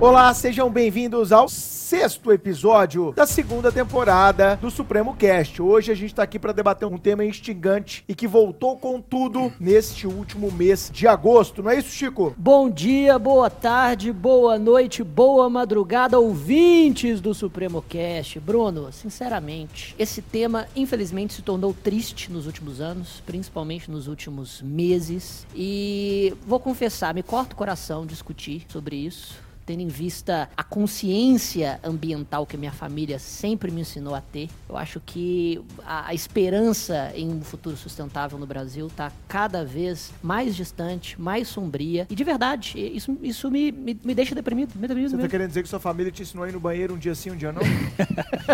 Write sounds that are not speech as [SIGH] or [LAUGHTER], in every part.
Olá, sejam bem-vindos ao sexto episódio da segunda temporada do Supremo Cast. Hoje a gente tá aqui para debater um tema instigante e que voltou com tudo neste último mês de agosto, não é isso, Chico? Bom dia, boa tarde, boa noite, boa madrugada, ouvintes do Supremo Cast. Bruno, sinceramente, esse tema infelizmente se tornou triste nos últimos anos, principalmente nos últimos meses, e vou confessar, me corta o coração discutir sobre isso tendo em vista a consciência ambiental que minha família sempre me ensinou a ter, eu acho que a, a esperança em um futuro sustentável no Brasil está cada vez mais distante, mais sombria. E de verdade, isso, isso me, me, me deixa deprimido. Me deprimido Você tá mesmo. querendo dizer que sua família te ensinou a ir no banheiro um dia sim, um dia não?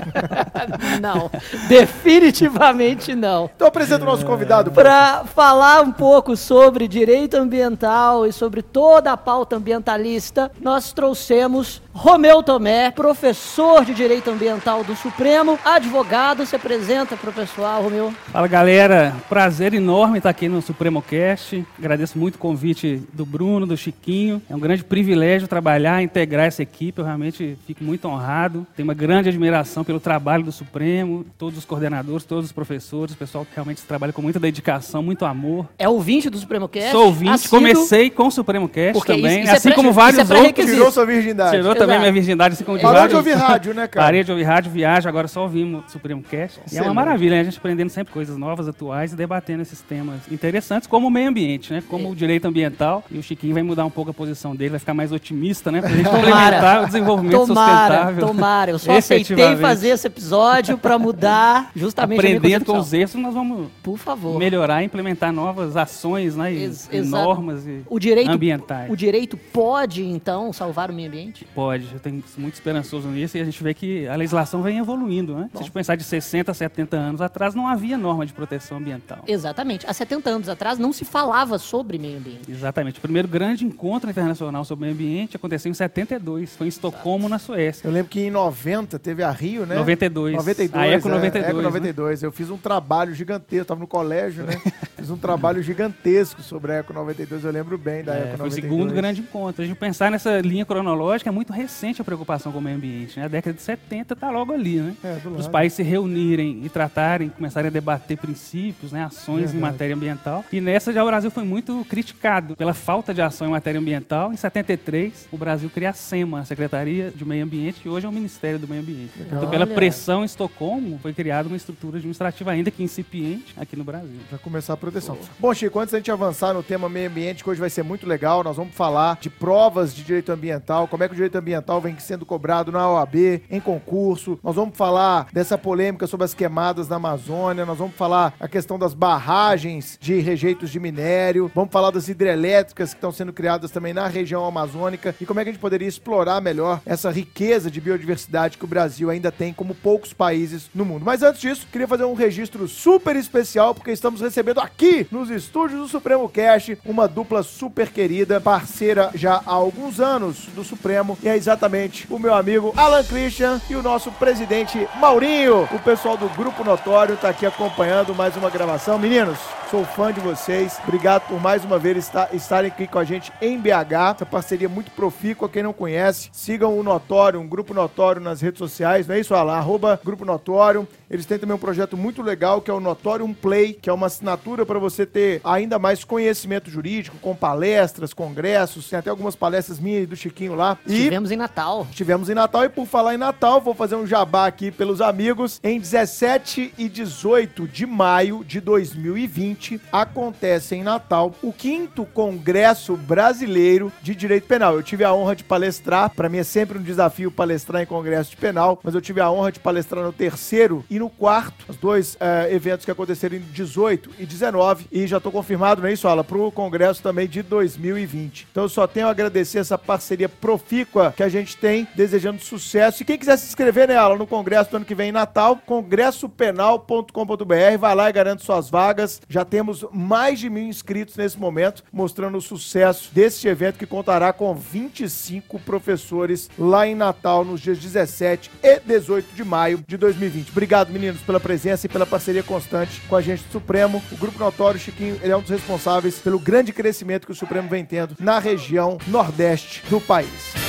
[LAUGHS] não, definitivamente não. Então apresenta o nosso convidado. Para falar um pouco sobre direito ambiental e sobre toda a pauta ambientalista, nós trouxemos Romeu Tomé, professor de Direito Ambiental do Supremo, advogado. Se apresenta para o pessoal, Romeu. Fala galera, prazer enorme estar aqui no Supremo Cast. Agradeço muito o convite do Bruno, do Chiquinho. É um grande privilégio trabalhar, integrar essa equipe. Eu realmente fico muito honrado. Tenho uma grande admiração pelo trabalho do Supremo, todos os coordenadores, todos os professores, o pessoal que realmente trabalha com muita dedicação, muito amor. É ouvinte do Supremo Cast? Sou ouvinte, Assíduo, comecei com o Supremo Cast Porque isso- também, isso é assim como isso é vários outros. Tirou sua virgindade. Tirou também minha virgindade, assim como de Parou de ouvir rádio, né, cara? Parei de ouvir rádio, viagem, agora só ouvimos o Supremo Cast. E é uma maravilha, né? A gente aprendendo sempre coisas novas, atuais e debatendo esses temas interessantes, como o meio ambiente, né? Como o direito ambiental. E o Chiquinho vai mudar um pouco a posição dele, vai ficar mais otimista, né? Pra gente complementar o desenvolvimento Tomara, sustentável. tomara. Eu só aceitei fazer esse episódio para mudar justamente Aprendendo com os erros, nós vamos Por favor. melhorar e implementar novas ações, né? E, Ex- e normas e O direito, ambientais. o direito pode, então, salvar o meio ambiente? Pode, eu tenho muito esperançoso nisso e a gente vê que a legislação vem evoluindo, né? Se a gente pensar de 60, 70 anos atrás, não havia norma de proteção ambiental. Exatamente. Há 70 anos atrás não se falava sobre meio ambiente. Exatamente. O primeiro grande encontro internacional sobre meio ambiente aconteceu em 72, foi em Estocolmo, na Suécia. Eu lembro que em 90 teve a Rio, né? 92. 92. A Eco é, 92, Eco né? 92. Eu fiz um trabalho gigantesco, tava no colégio, né? [LAUGHS] fiz um trabalho gigantesco sobre a Eco 92, eu lembro bem da É, Eco 92. foi o segundo grande encontro. A gente pensar nessa linha cronológica, é muito recente a preocupação com o meio ambiente. Né? A década de 70 está logo ali, né? É, Os países se reunirem e tratarem, começarem a debater princípios, né, ações Verdade. em matéria ambiental. E nessa já o Brasil foi muito criticado pela falta de ação em matéria ambiental. Em 73, o Brasil cria a SEMA, a Secretaria de Meio Ambiente, que hoje é o Ministério do Meio Ambiente. Então, pela Olha. pressão em Estocolmo, foi criada uma estrutura administrativa ainda que incipiente aqui no Brasil. Pra começar a proteção. Bom, Chico, antes da gente avançar no tema meio ambiente, que hoje vai ser muito legal, nós vamos falar de provas de direito ambiental, como é que o direito ambiental vem sendo cobrado na OAB, em concurso. Nós vamos falar dessa polêmica sobre as queimadas na Amazônia, nós vamos falar a questão das barragens de rejeitos de minério, vamos falar das hidrelétricas que estão sendo criadas também na região amazônica e como é que a gente poderia explorar melhor essa riqueza de biodiversidade que o Brasil ainda tem como poucos países no mundo. Mas antes disso, queria fazer um registro super especial porque estamos recebendo aqui nos estúdios do Supremo Cast uma dupla super querida, parceira já há alguns anos do Supremo, e exatamente o meu amigo Alan Christian e o nosso presidente Maurinho. O pessoal do Grupo Notório tá aqui acompanhando mais uma gravação. Meninos, sou fã de vocês. Obrigado por mais uma vez estar, estarem aqui com a gente em BH. Essa parceria muito profícua. Quem não conhece, sigam o Notório, um Grupo Notório nas redes sociais. Não é isso, Alan? Arroba Grupo Notório. Eles têm também um projeto muito legal que é o Notorium Play, que é uma assinatura para você ter ainda mais conhecimento jurídico, com palestras, congressos. Tem até algumas palestras minhas e do Chiquinho lá. E Em Natal. Estivemos em Natal e por falar em Natal, vou fazer um jabá aqui pelos amigos. Em 17 e 18 de maio de 2020, acontece em Natal o quinto Congresso Brasileiro de Direito Penal. Eu tive a honra de palestrar, para mim é sempre um desafio palestrar em Congresso de Penal, mas eu tive a honra de palestrar no terceiro e no quarto, os dois eh, eventos que aconteceram em 18 e 19, e já estou confirmado, não é isso, Ala, para o Congresso também de 2020. Então eu só tenho a agradecer essa parceria profícua que a gente tem, desejando sucesso. E quem quiser se inscrever, Ala, no Congresso do ano que vem em Natal, congressopenal.com.br, vai lá e garante suas vagas. Já temos mais de mil inscritos nesse momento, mostrando o sucesso desse evento que contará com 25 professores lá em Natal nos dias 17 e 18 de maio de 2020. Obrigado, meninos, pela presença e pela parceria constante com a gente do Supremo. O Grupo Notório, Chiquinho, ele é um dos responsáveis pelo grande crescimento que o Supremo vem tendo na região nordeste do país.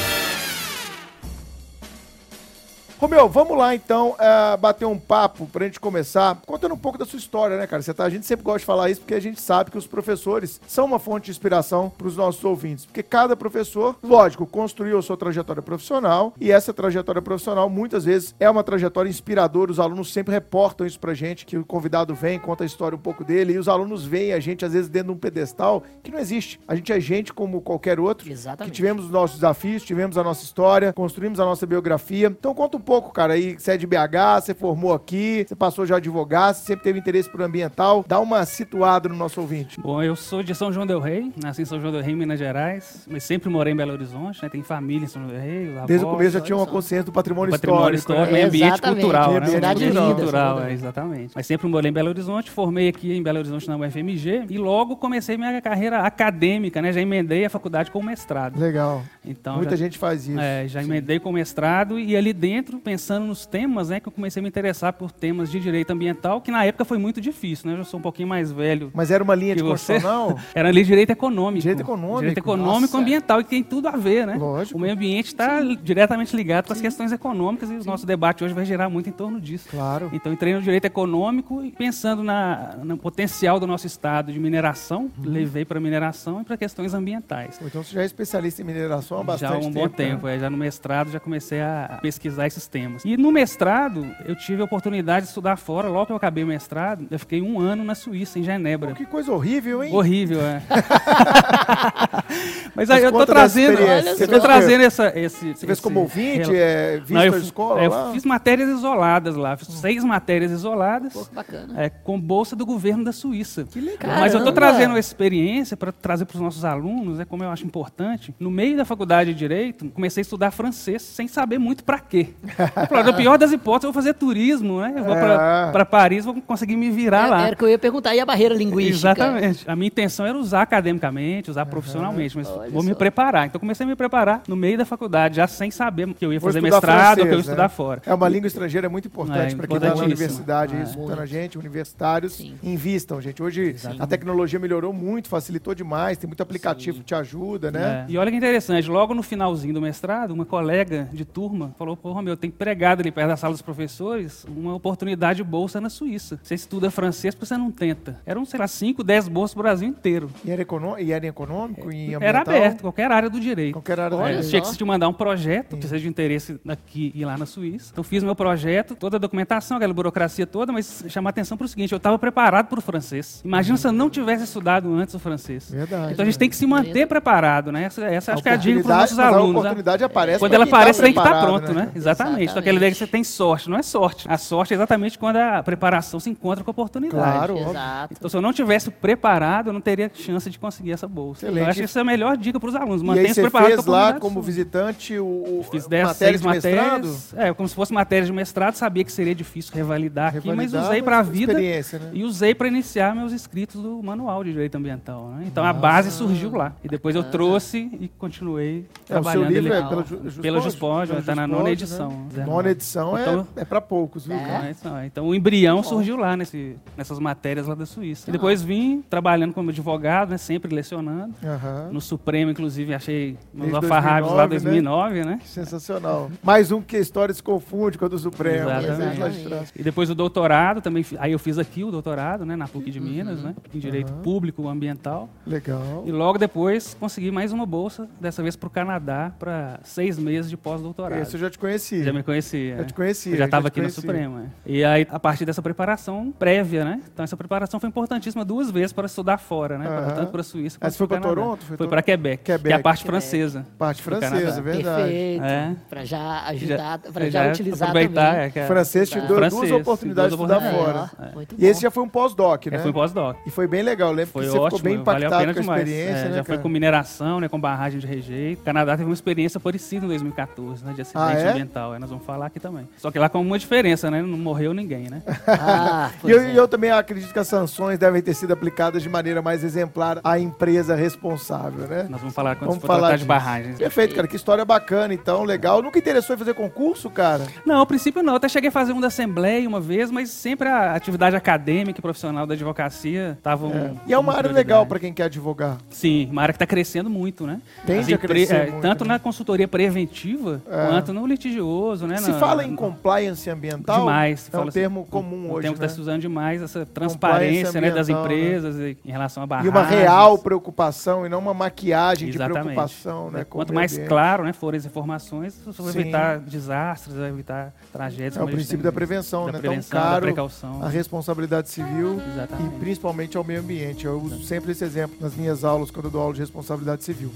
Romeu, vamos lá então uh, bater um papo pra gente começar, contando um pouco da sua história, né, cara? Você tá, a gente sempre gosta de falar isso porque a gente sabe que os professores são uma fonte de inspiração para os nossos ouvintes, porque cada professor, lógico, construiu a sua trajetória profissional e essa trajetória profissional muitas vezes é uma trajetória inspiradora. Os alunos sempre reportam isso pra gente, que o convidado vem, conta a história um pouco dele e os alunos veem a gente às vezes dentro de um pedestal que não existe. A gente é gente como qualquer outro, Exatamente. que tivemos os nossos desafios, tivemos a nossa história, construímos a nossa biografia. Então conta um pouco, cara, aí você é de BH, você formou aqui, você passou já a advogar, você sempre teve interesse por ambiental. Dá uma situada no nosso ouvinte. Bom, eu sou de São João del Rei, nasci em São João del Rei, Minas Gerais, mas sempre morei em Belo Horizonte, né? Tem família em São João del Rei, avós, Desde o começo já tinha uma consciência do patrimônio, patrimônio histórico. histórico, né? meio ambiente cultural, né? Cidade Ambiente linda, cultural, é, exatamente. Mas sempre morei em Belo Horizonte, formei aqui em Belo Horizonte na UFMG e logo comecei minha carreira acadêmica, né? Já emendei a faculdade com mestrado. Legal. Então, Muita já, gente faz isso. é, já emendei com mestrado e ali dentro, pensando nos temas, né, que eu comecei a me interessar por temas de direito ambiental, que na época foi muito difícil, né? Eu já sou um pouquinho mais velho. Mas era uma linha de você- constitucional? [LAUGHS] Era ali direito econômico. Direito econômico, Direito econômico nossa. ambiental, e tem tudo a ver, né? Lógico. O meio ambiente está diretamente ligado com as questões econômicas e o nosso debate hoje vai girar muito em torno disso. Claro. Então entrei no direito econômico e pensando na, no potencial do nosso estado de mineração, Uhum. levei para mineração e para questões ambientais. Então você já é especialista em mineração há bastante já há um bom né? tempo, é, já no mestrado já comecei a pesquisar esses temas. E no mestrado eu tive a oportunidade de estudar fora, logo que eu acabei o mestrado, eu fiquei um ano na Suíça, em Genebra. Pô, que coisa horrível, hein? Horrível, é. [LAUGHS] Mas [LAUGHS] Mas aí eu tô trazendo. Você tô trazendo essa, esse. Você fez esse como ouvinte, é, visto Não, eu, a escola é, eu fiz matérias isoladas lá, fiz seis matérias isoladas. Pô, bacana. é, com bolsa do governo da Suíça. Que legal. Mas eu tô Caramba! trazendo uma experiência para trazer para os nossos alunos, é como eu acho importante. No meio da faculdade de direito, comecei a estudar francês sem saber muito para quê. [LAUGHS] No pior das hipóteses, eu vou fazer turismo, né? Eu vou É. para Paris, vou conseguir me virar É, lá. Era que eu ia perguntar. E a barreira linguística? Exatamente. A minha intenção era usar academicamente, usar profissionalmente, mas Olha vou me só. preparar. Então comecei a me preparar no meio da faculdade, já sem saber que eu ia Vou fazer mestrado ou que eu ia francês, estudar né? fora. É uma língua estrangeira muito importante É, para quem está na universidade, É. escutando a gente, universitários, Sim. invistam, gente. Hoje a tecnologia melhorou muito, facilitou demais, tem muito aplicativo que te ajuda, né? É. E olha que interessante, logo no finalzinho do mestrado, uma colega de turma falou, pô, Romeu, tem pregado ali perto da sala dos professores uma oportunidade de bolsa na Suíça. Você estuda francês, por que você não tenta? Eram, sei lá, 5, 10 bolsas pro Brasil inteiro. E era, econô- e era em econômico, em ambiental? Era aberto, qualquer área do direito. Qualquer área Olha do só. tinha que te mandar um projeto, precisa de interesse aqui e lá na Suíça. Então fiz meu projeto, toda a documentação, aquela burocracia toda, mas chamar atenção para o seguinte, eu estava preparado para o francês. Imagina se eu não tivesse estudado antes o francês. Verdade. Então a gente tem que se manter preparado, né? Essa, essa acho que é a dica para os nossos mas a alunos. né? oportunidade aparece Quando ela tá aparece, tem que estar preparado, pronto, né? né? Exatamente. Então aquela Exatamente. ideia que você tem sorte. Não é sorte. A sorte é exatamente quando a preparação se encontra com a oportunidade. Claro. Exato. Então, se eu não tivesse preparado, eu não teria chance de conseguir essa bolsa. Excelente. Eu acho que essa é a melhor dica para os alunos. E aí Mantenha-se você preparado fez com a lá como visitante o, o Fiz 10, matéria 6 de mestrado? matérias. É, como se fosse matéria de mestrado, sabia que seria difícil revalidar, aqui, mas Revalidar, usei para a vida experiência, né? e usei para iniciar meus escritos do manual de direito ambiental. né? Então a base surgiu lá. E depois eu trouxe e continuei É, o seu trabalhando livro ele. é pela Ju- Juspod? Pela Juspod, Pela tá na nona né? edição. Nona edição é- Então- é, para poucos, viu, É. cara? É, então, é. Então o embrião surgiu lá nesse, nessas matérias lá da Suíça. E depois vim trabalhando como advogado, né, sempre lecionando. Aham. No Supremo, inclusive, achei Desde alfarrábios lá 2009, 2009, né? Sensacional. Mais um que a história se confunde com a do Supremo. Exatamente. De trás. E depois o doutorado, também, aí eu fiz aqui o doutorado, né, na PUC de Minas, né, em Direito Aham. Público Ambiental. Legal. E logo depois consegui mais uma bolsa, dessa vez para o Canadá, para seis meses de pós-doutorado. Esse eu já te conheci. Já me conhecia. Eu é. te conhecia, Eu já estava aqui no. Supremo. é. E aí, a partir dessa preparação prévia, né? Então, essa preparação foi importantíssima duas vezes para estudar fora, né? Aham. Tanto para a Suíça quanto você foi para pra Toronto? Foi para Quebec, que é Quebec. a parte Quebec. francesa. Parte francesa, verdade. Perfeito. É. Pra já ajudar, pra É, já, é utilizar aproveitar, também. é, Francês te deu duas oportunidades de estudar fora. É, muito E esse já foi um pós-doc, né? É, foi pós-doc. E foi bem legal. Lembro Foi que você ótimo, ficou bem valeu a impactado pena com a experiência, É, né, já foi com mineração, né, com barragem de rejeito. O Canadá teve uma experiência parecida em 2014, né, de acidente Ah, é? ambiental. é, nós vamos falar aqui também. Só que lá com uma diferença, né? Não morreu ninguém, né? Ah, [LAUGHS] e eu também acredito que as sanções devem ter sido aplicadas de maneira mais exemplar à empresa responsável, né? Nós vamos falar quando Vamos falar tratar de barragens. Perfeito, cara. Que história bacana, então, legal. Nunca interessou em fazer concurso, cara? Não, a princípio não. Até cheguei a fazer um da Assembleia uma vez, mas sempre a atividade acadêmica e profissional da advocacia estavam. É. E é uma área legal para quem quer advogar. Sim, uma área que está crescendo muito, né? Tende a crescer é, muito, Tanto né? na consultoria preventiva, É. quanto no litigioso, né? Se na- fala em compliance ambiental, Demais. é um assim, termo comum um hoje, termo que né? está se usando demais, essa transparência né, das né? empresas e- em relação a E barragens. uma real preocupação e não uma maquiagem de Exatamente. preocupação, né? Quanto mais ambiente. claro né, forem as informações, você vai Sim. evitar desastres, vai evitar tragédias. É o princípio da prevenção, da né? prevenção, Tão caro precaução. a responsabilidade civil Exatamente. e principalmente ao meio ambiente. Eu uso sempre esse exemplo nas minhas aulas quando eu dou aula de responsabilidade civil.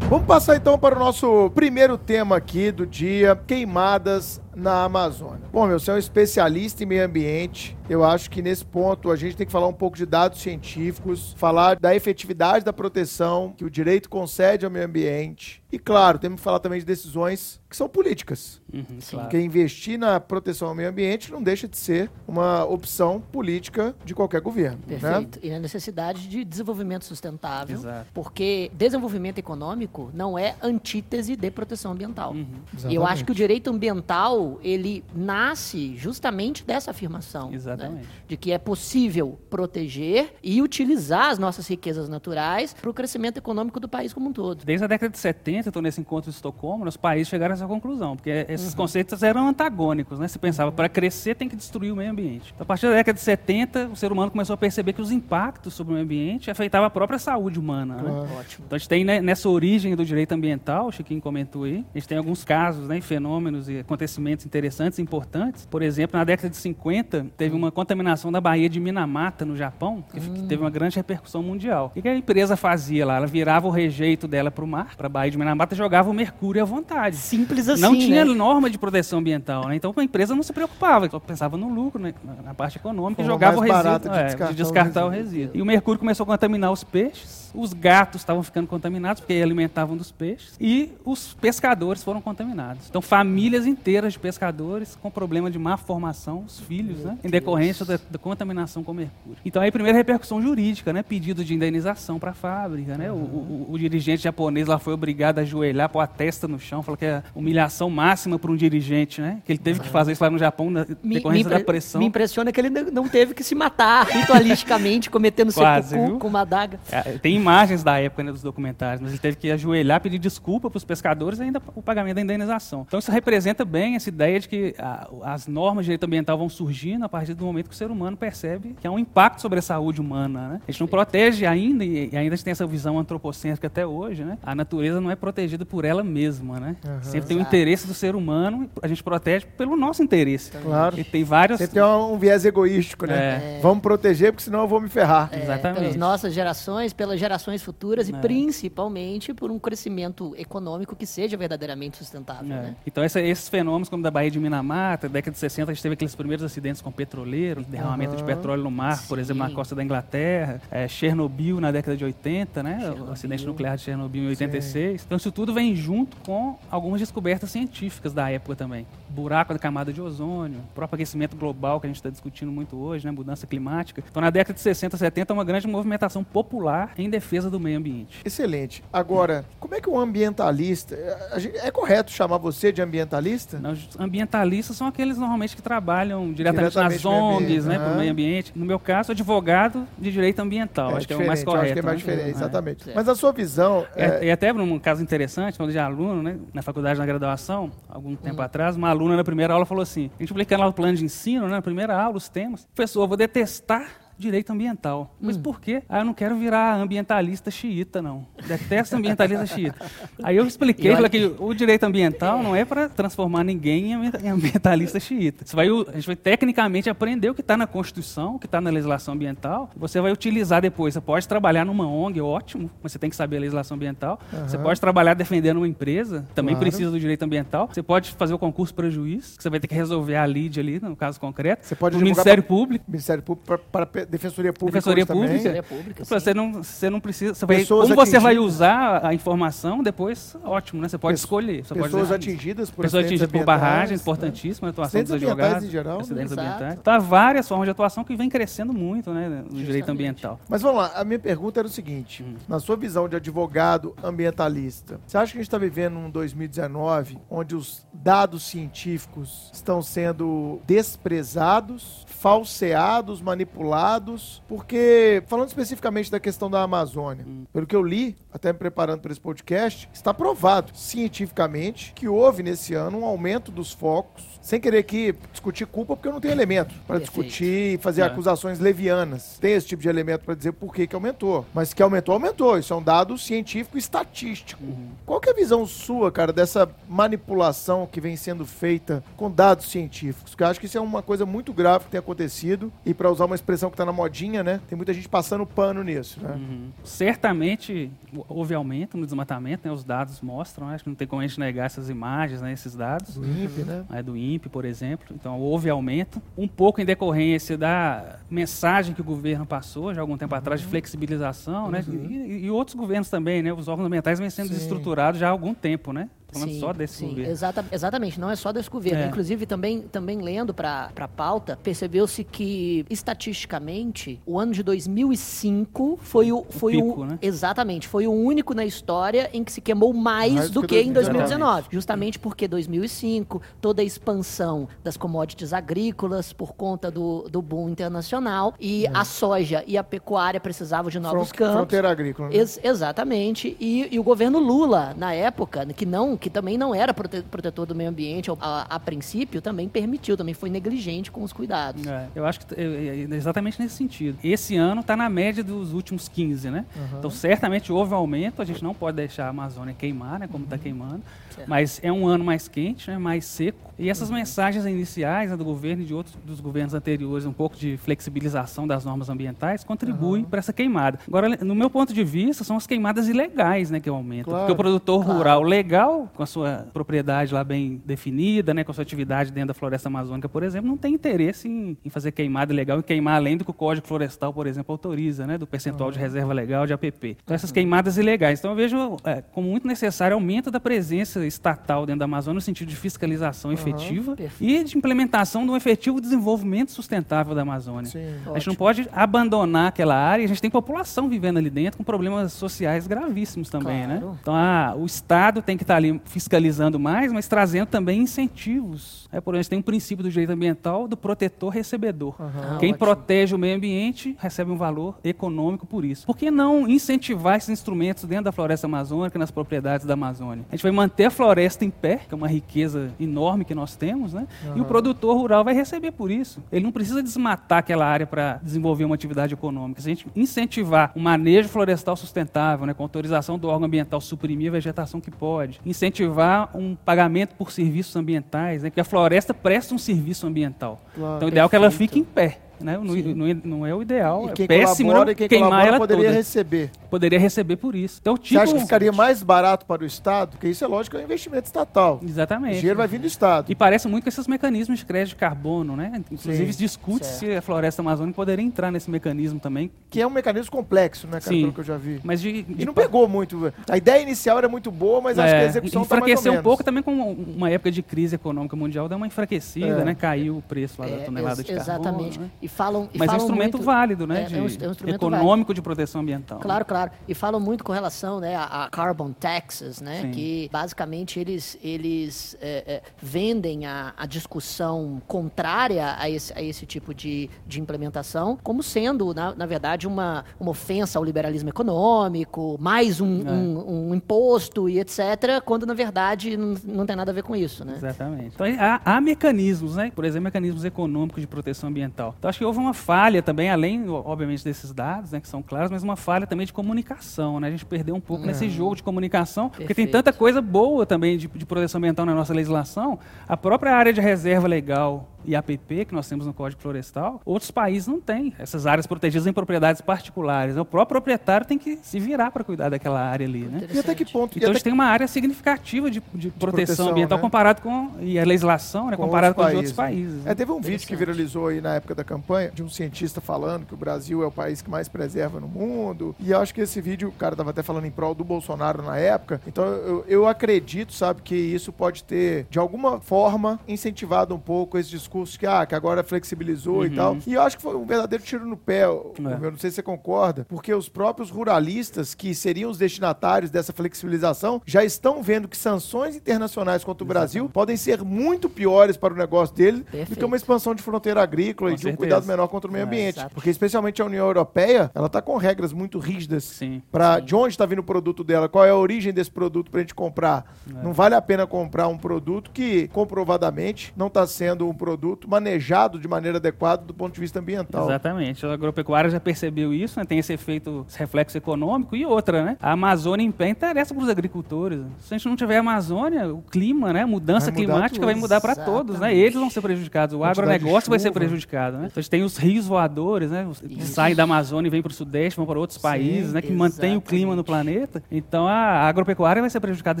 Vamos passar então para o nosso primeiro tema aqui do dia: queimadas na Amazônia. Bom, meu, você é um especialista em meio ambiente. Eu acho que nesse ponto a gente tem que falar um pouco de dados científicos, falar da efetividade da proteção que o direito concede ao meio ambiente. E claro, temos que falar também de decisões que são políticas. Uhum, claro. Porque investir na proteção ao meio ambiente não deixa de ser uma opção política de qualquer governo. Né? Perfeito. E a necessidade de desenvolvimento sustentável. Exato. Porque desenvolvimento econômico não é antítese de proteção ambiental. Uhum. E eu acho que o direito ambiental, ele nasce justamente dessa afirmação. Exatamente. né? De que é possível proteger e utilizar as nossas riquezas naturais para o crescimento econômico do país como um todo. Desde a década de 70, eu estou nesse encontro de Estocolmo, os países chegaram a essa conclusão, porque Uhum. esses conceitos eram antagônicos, né? Se pensava, para crescer tem que destruir o meio ambiente. Então, a partir da década de 70, o ser humano começou a perceber que os impactos sobre o meio ambiente afetavam a própria saúde humana, né? Ótimo. Então a gente tem né, nessa origem do direito ambiental, o Chiquinho comentou aí, a gente tem alguns casos, né, fenômenos e acontecimentos interessantes e importantes. Por exemplo, na década de 50, teve uma contaminação da Baía de Minamata, no Japão, que, que teve uma grande repercussão mundial. O que a empresa fazia lá? Ela virava o rejeito dela para o mar, para a Baía de Minamata, e jogava o mercúrio à vontade. Simples assim, não tinha né? norma de proteção ambiental, né? Então a empresa não se preocupava, só pensava no lucro, né? na- parte econômica, e jogava o resíduo, de é, descartar de o descartar o resíduo. resíduo. E o mercúrio começou a contaminar os peixes, os gatos estavam ficando contaminados porque alimentavam dos peixes e os pescadores foram contaminados. Então famílias inteiras de pescadores com problema de má formação, os filhos, né, em decorrência da, da contaminação com mercúrio. Então aí a primeira repercussão jurídica, né, pedido de indenização para a fábrica, né, o, o- o dirigente japonês lá foi obrigado a ajoelhar, pôr a testa no chão, falou que é a humilhação máxima para um dirigente, né, que ele teve que fazer isso lá no Japão na Me, decorrência me da pressão. me impressiona que ele não teve que se matar [LAUGHS] ritualisticamente, cometendo Quase, com uma adaga. É, Tem imagens da época né, dos documentários, mas ele teve que ajoelhar, pedir desculpa para os pescadores e ainda o pagamento da indenização. Então isso representa bem essa ideia de que a- as normas de direito ambiental vão surgindo a partir do momento que o ser humano percebe que há um impacto sobre a saúde humana. Né? A gente não protege ainda, e ainda a gente tem essa visão antropocêntrica até hoje, né? a natureza não é protegida por ela mesma. Né? Aham. Sempre tem o interesse do ser humano, e a gente protege pelo nosso interesse. Claro. E tem várias... Você tem um, um viés egoístico, né? É. Vamos proteger, porque senão eu vou me ferrar. É, Exatamente. pelas nossas gerações, pelas gerações futuras e É. principalmente por um crescimento econômico que seja verdadeiramente sustentável. É. Né? Então, essa- esses fenômenos, como da Baía de Minamata, década de 60, a gente teve aqueles primeiros acidentes com petroleiro, derramamento de Aham. petróleo no mar, por exemplo, na Sim. costa da Inglaterra, é, Chernobyl na década de 80, né? O acidente nuclear de Chernobyl em 86. Então, isso tudo vem junto com algumas descobertas científicas da época também. Buraco da camada de ozônio, próprio aquecimento global que a gente está discutindo muito hoje, né? Mudança climática. Então, na década de 60, 70, uma grande movimentação popular em defesa do meio ambiente. Excelente. Agora, como é que um ambientalista. gente- É correto chamar você de ambientalista? Não, ambientalistas são aqueles normalmente que trabalham diretamente, Diretamente nas ONGs, né, aham. para o meio ambiente. No meu caso, advogado de direito ambiental. acho que é o mais correto. Acho que é mais né? diferente, É. exatamente. Certo. Mas a sua visão. É, é, E até num caso interessante, quando eu de aluno, né, na faculdade, na graduação, algum tempo atrás, uma aluna na primeira aula falou assim: a gente aplicando lá o plano de ensino, né, na primeira aula, os temas, professor, eu vou detestar direito ambiental. Mas por quê? Ah, eu não quero virar ambientalista xiita, não. Detesto ambientalista xiita. Aí eu expliquei, olha que o direito ambiental não é para transformar ninguém em ambi- em ambientalista xiita. Você vai, a gente vai tecnicamente aprender o que está na Constituição, o que está na legislação ambiental. Você vai utilizar depois. Você pode trabalhar numa ONG, ótimo, mas você tem que saber a legislação ambiental. Você Aham. pode trabalhar defendendo uma empresa, também Claro. precisa do direito ambiental. Você pode fazer o concurso para juiz, que você vai ter que resolver a lide ali, no caso concreto. Você pode o advogar Ministério Público. Ministério Público para Defensoria Pública Defensoria. Pública. Defensoria Pública. Você não, você não precisa. Você vai, como você vai atingidas. usar a informação, depois, ótimo, né? Você pode Pessoas- escolher. Você pode Pessoas dizer, atingidas por Pessoas atingidas por barragens, né? importantíssima a atuação dos advogados. em geral, né? Acidentes ambientais. Então, há várias formas de atuação que vem crescendo muito né, no direito ambiental. Mas vamos lá, a minha pergunta era o seguinte: Hum. na sua visão de advogado ambientalista, você acha que a gente está vivendo um 2019 onde os dados científicos estão sendo desprezados, falseados, manipulados? Porque, falando especificamente da questão da Amazônia, Hum. pelo que eu li, até me preparando para esse podcast, está provado cientificamente que houve nesse ano um aumento dos focos, sem querer aqui discutir culpa, porque eu não tenho elemento para discutir e fazer É. acusações levianas. Tem esse tipo de elemento para dizer por que, que aumentou. Mas que aumentou, aumentou. Isso é um dado científico e estatístico. Qual que é a visão sua, cara, dessa manipulação que vem sendo feita com dados científicos? Porque eu acho que isso é uma coisa muito grave que tem acontecido. E para usar uma expressão que tá na modinha, né? Tem muita gente passando pano nisso, né? Uhum. Certamente houve aumento no desmatamento, né, os dados mostram, acho que não tem como a gente negar essas imagens, né, esses dados. Do INPE, né? né, do INPE, por exemplo. Então, houve aumento, um pouco em decorrência da mensagem que o governo passou já há algum tempo atrás de flexibilização, né, e, e outros governos também, né, os órgãos ambientais vêm sendo Sim. estruturados já há algum tempo, né, falando Sim, só desse sim, governo. exata- exatamente, não é só desse governo. É. Inclusive, também, também lendo para a pauta, percebeu-se que, estatisticamente, o ano de 2005 foi o. Foi o, pico, né? Exatamente, foi o único na história em que se queimou mais, Mais do que, que em 2019. 2019. Justamente porque 2005, toda a expansão das commodities agrícolas por conta do, do boom internacional e a soja e a pecuária precisavam de novos Fron- campos. Fronteira agrícola. Né? Ex- exatamente. E, e o governo Lula, na época, que não, que também não era prote- protetor do meio ambiente, a, a princípio, também permitiu, também foi negligente com os cuidados. É, eu acho que é, é, exatamente nesse sentido. Esse ano está na média dos últimos 15, né? Então, certamente houve um aumento, a gente não pode deixar a Amazônia queimar, né, como está queimando, Certo. mas é um ano mais quente, né, mais seco. E essas mensagens iniciais né, do governo e de outros dos governos anteriores, um pouco de flexibilização das normas ambientais, contribuem para essa queimada. Agora, no meu ponto de vista, são as queimadas ilegais né, que aumentam. Claro. Porque o produtor Claro. rural legal, com a sua propriedade lá bem definida, né, com a sua atividade dentro da floresta amazônica, por exemplo, não tem interesse em, em fazer queimada ilegal e queimar além do que o Código Florestal, por exemplo, autoriza, né, do percentual de reserva legal de APP. Então, essas queimadas ilegais. Então, eu vejo é, como muito necessário aumento da presença estatal dentro da Amazônia no sentido de fiscalização efetiva perfeito. e de implementação de um efetivo desenvolvimento sustentável da Amazônia. Sim. A gente não pode abandonar aquela área. A gente tem população vivendo ali dentro com problemas sociais gravíssimos também, né? Claro. Então, ah, o Estado tem que estar ali fiscalizando mais, mas trazendo também incentivos. É, por exemplo, tem um princípio do direito ambiental do protetor-recebedor. Ah, Quem ótimo. protege o meio ambiente recebe um valor econômico por isso. Por que não incentivar esses instrumentos dentro da floresta amazônica, nas propriedades da Amazônia? A gente vai manter a floresta em pé, que é uma riqueza enorme que nós temos, né? E o produtor rural vai receber por isso. Ele não precisa desmatar aquela área para desenvolver uma atividade econômica. Se a gente incentivar o manejo florestal sustentável, né, com autorização do órgão ambiental suprimir a vegetação que pode, incentivar um pagamento por serviços ambientais, né, que a floresta presta um serviço ambiental. Claro. Então, o ideal é que ela fique em pé. Né? Não, não é- não é o ideal, E é quem péssimo colabora não quem queimar ela poderia toda. receber. Poderia receber por isso. Então, Você tipo, acha que ficaria mais barato para o Estado? Porque isso é lógico, é um investimento estatal. O Exatamente. dinheiro vai vir do Estado. E parece muito com esses mecanismos de crédito de carbono, né? Inclusive discute-se Certo. se a floresta amazônica poderia entrar nesse mecanismo também. Que é um mecanismo complexo, né, cara, Sim. pelo que eu já vi. Mas de, de E não pegou muito. A ideia inicial era muito boa, mas acho que a É, execução tá enfraqueceu menos. um pouco também com uma época de crise econômica mundial, deu uma enfraquecida, É. né? Caiu o preço lá da É, tonelada de carbono. Exatamente. né? Falam, e Mas é um falam instrumento muito- válido, né? É, de é um- é um instrumento econômico de proteção ambiental. Claro, claro. E falam muito com relação né, a, a carbon taxes, né? Sim. Que basicamente eles, eles é, é, vendem a, a discussão contrária a esse, a esse tipo de, de implementação como sendo, na, na verdade, uma, uma ofensa ao liberalismo econômico, mais um, É. um, um imposto e etc., quando na verdade não, não tem nada a ver com isso, né? Exatamente. Então, há, há mecanismos, né? Por exemplo, mecanismos econômicos de proteção ambiental. Então, acho que houve uma falha também, além, obviamente, desses dados, né, que são claros, mas uma falha também de comunicação, né? A gente perdeu um pouco nesse jogo de comunicação, porque tem Perfeito. tanta coisa boa também de, de proteção ambiental na nossa legislação. A própria área de reserva legal IAPP que nós temos no Código Florestal, outros países não têm essas áreas protegidas em propriedades particulares. O próprio proprietário tem que se virar para cuidar daquela área ali, né? E até que ponto? Então a gente tem uma área significativa de, de proteção, proteção, ambiental né? comparado com e a legislação, né, com comparado com os outros países. né? É, teve um vídeo que viralizou aí na época da campanha de um cientista falando que o Brasil é o país que mais preserva no mundo. E eu acho que esse vídeo, o cara tava até falando em prol do Bolsonaro na época. Então eu, eu acredito, sabe, que isso pode ter, de alguma forma, incentivado um pouco esse discurso que, ah, que agora flexibilizou e Uhum. tal. E eu acho que foi um verdadeiro tiro no pé. o- É. Eu não sei se você concorda, porque os próprios ruralistas, que seriam os destinatários dessa flexibilização, já estão vendo que sanções internacionais contra o Brasil podem ser muito piores para o negócio dele do que Perfeito. uma expansão de fronteira agrícola Com e de um certeza. cuidado menor contra o meio É, ambiente. exato. Porque especialmente a União Europeia, ela tá com regras muito rígidas para de onde está vindo o produto dela, qual é a origem desse produto para a gente comprar. É. Não vale a pena comprar um produto que comprovadamente não está sendo um produto manejado de maneira adequada do ponto de vista ambiental. Exatamente. A agropecuária já percebeu isso, né? tem esse efeito, esse reflexo econômico. E outra, né? A Amazônia em pé interessa para os agricultores. Se a gente não tiver Amazônia, o clima, né? A mudança climática tudo. vai mudar para todos, né? Exatamente. Eles vão ser prejudicados. O agronegócio vai ser prejudicado, né? Então a gente tem os rios voadores, né? Os- Que Isso. saem da Amazônia e vêm para o Sudeste, vão para outros países, né? Que mantém o clima no planeta. Então a agropecuária vai ser prejudicada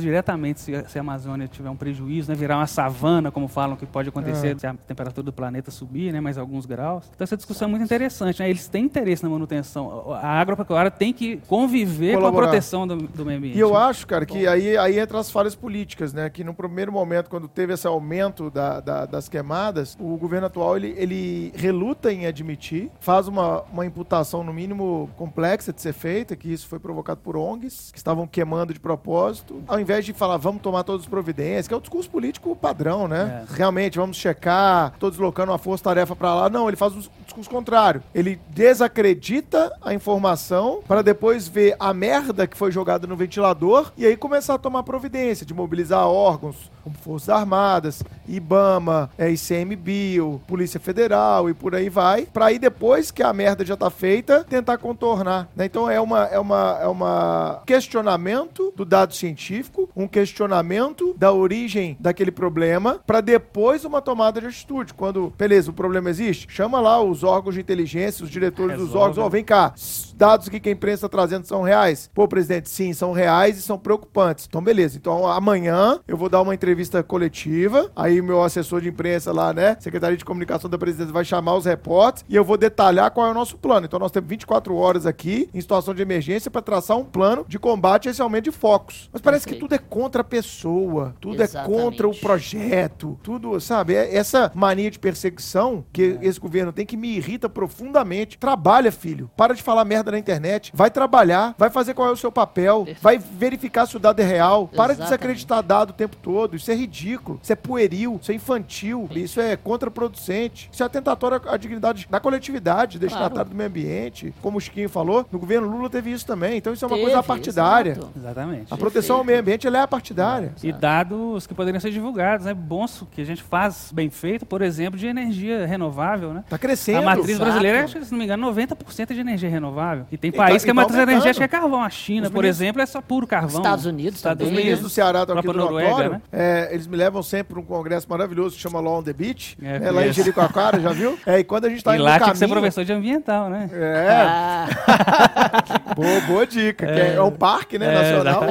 diretamente se a, se a Amazônia tiver um prejuízo, né? Virar uma savana, como falam que pode acontecer É. se a temperatura do planeta subir, né? Mais alguns graus. Então essa discussão é muito interessante, né? Eles têm interesse na manutenção. A agropecuária tem que conviver com a Colaborar. proteção do, do meio ambiente. E eu acho, cara, que aí, aí entra as falhas políticas, né? Que no primeiro momento, quando teve esse aumento da- da- das queimadas, o governo atual ele, ele reluta em admitir, faz uma, uma imputação, no mínimo, complexa de ser feita, que isso foi provocado por ONGs, que estavam queimando de propósito, ao invés de falar, vamos tomar todas as providências, que é o discurso político padrão, né? É. Realmente, vamos checar, tô deslocando uma força-tarefa pra lá. Não, ele faz um discurso contrário. Ele desacredita a informação para depois ver a merda que foi jogada no ventilador e aí começar a tomar providência de mobilizar órgãos como Forças Armadas, IBAMA, é, ICMBio, Polícia Federal e por aí vai, para aí depois que a merda já tá feita, tentar contornar. né? Então é uma é uma é uma questionamento do dado científico, um questionamento da origem daquele problema para depois uma tomada de atitude. Quando, beleza, o problema existe, chama lá os órgãos de inteligência, os diretores dos Resolve. órgãos, ó, vem cá, dados que a imprensa está trazendo são reais. Pô, presidente, sim, são reais e são preocupantes. Então, beleza. Então, amanhã eu vou dar uma entrevista coletiva, aí meu assessor de imprensa lá, né, Secretaria de Comunicação da Presidência vai chamar os repórteres e eu vou detalhar qual é o nosso plano. Então, nós temos 24 horas aqui, em situação de emergência, para traçar um plano de combate a esse aumento de focos. Mas parece que tudo é contra a pessoa, tudo é Exatamente. contra o projeto, tudo, sabe? É essa mania de perseguição que esse governo tem que me irrita profundamente. Trabalha, filho. Para de falar merda na internet. Vai trabalhar, vai fazer qual é o seu papel, Perfeito. vai verificar se o dado é real. Para de Exatamente. desacreditar dado o tempo todo. Isso é ridículo, isso é pueril, isso é infantil, isso é contraproducente, isso é atentatório à dignidade da coletividade, destinatário Claro. do meio ambiente. Como o Chiquinho falou, no governo Lula teve isso também. Então isso é uma Teve, coisa partidária. Exatamente. A proteção ao meio ambiente ela é partidária. E dados que poderiam ser divulgados, né? Bons que a gente faz bem feito, por exemplo, de energia renovável, né? Tá crescendo. A matriz Exato. brasileira, acho que, se não me engano, 90% é de energia renovável. E tem E país tá- que a tá matriz aumentando. energética é carvão. A China, Os por meninos- exemplo, é só puro carvão. Estados Unidos Estados também, Os né? Unidos. do Ceará estão aqui do própria Noruega, né? É, eles me levam sempre para um congresso maravilhoso que chama Law on the Beach, É, né, lá em. Jericoacoara, já viu? [LAUGHS] É, e quando a gente tá e indo lá no tinha caminho... que ser professor de ambiental, né? É, Ah, [LAUGHS] boa, boa dica, que é, é um parque, né, É, nacional.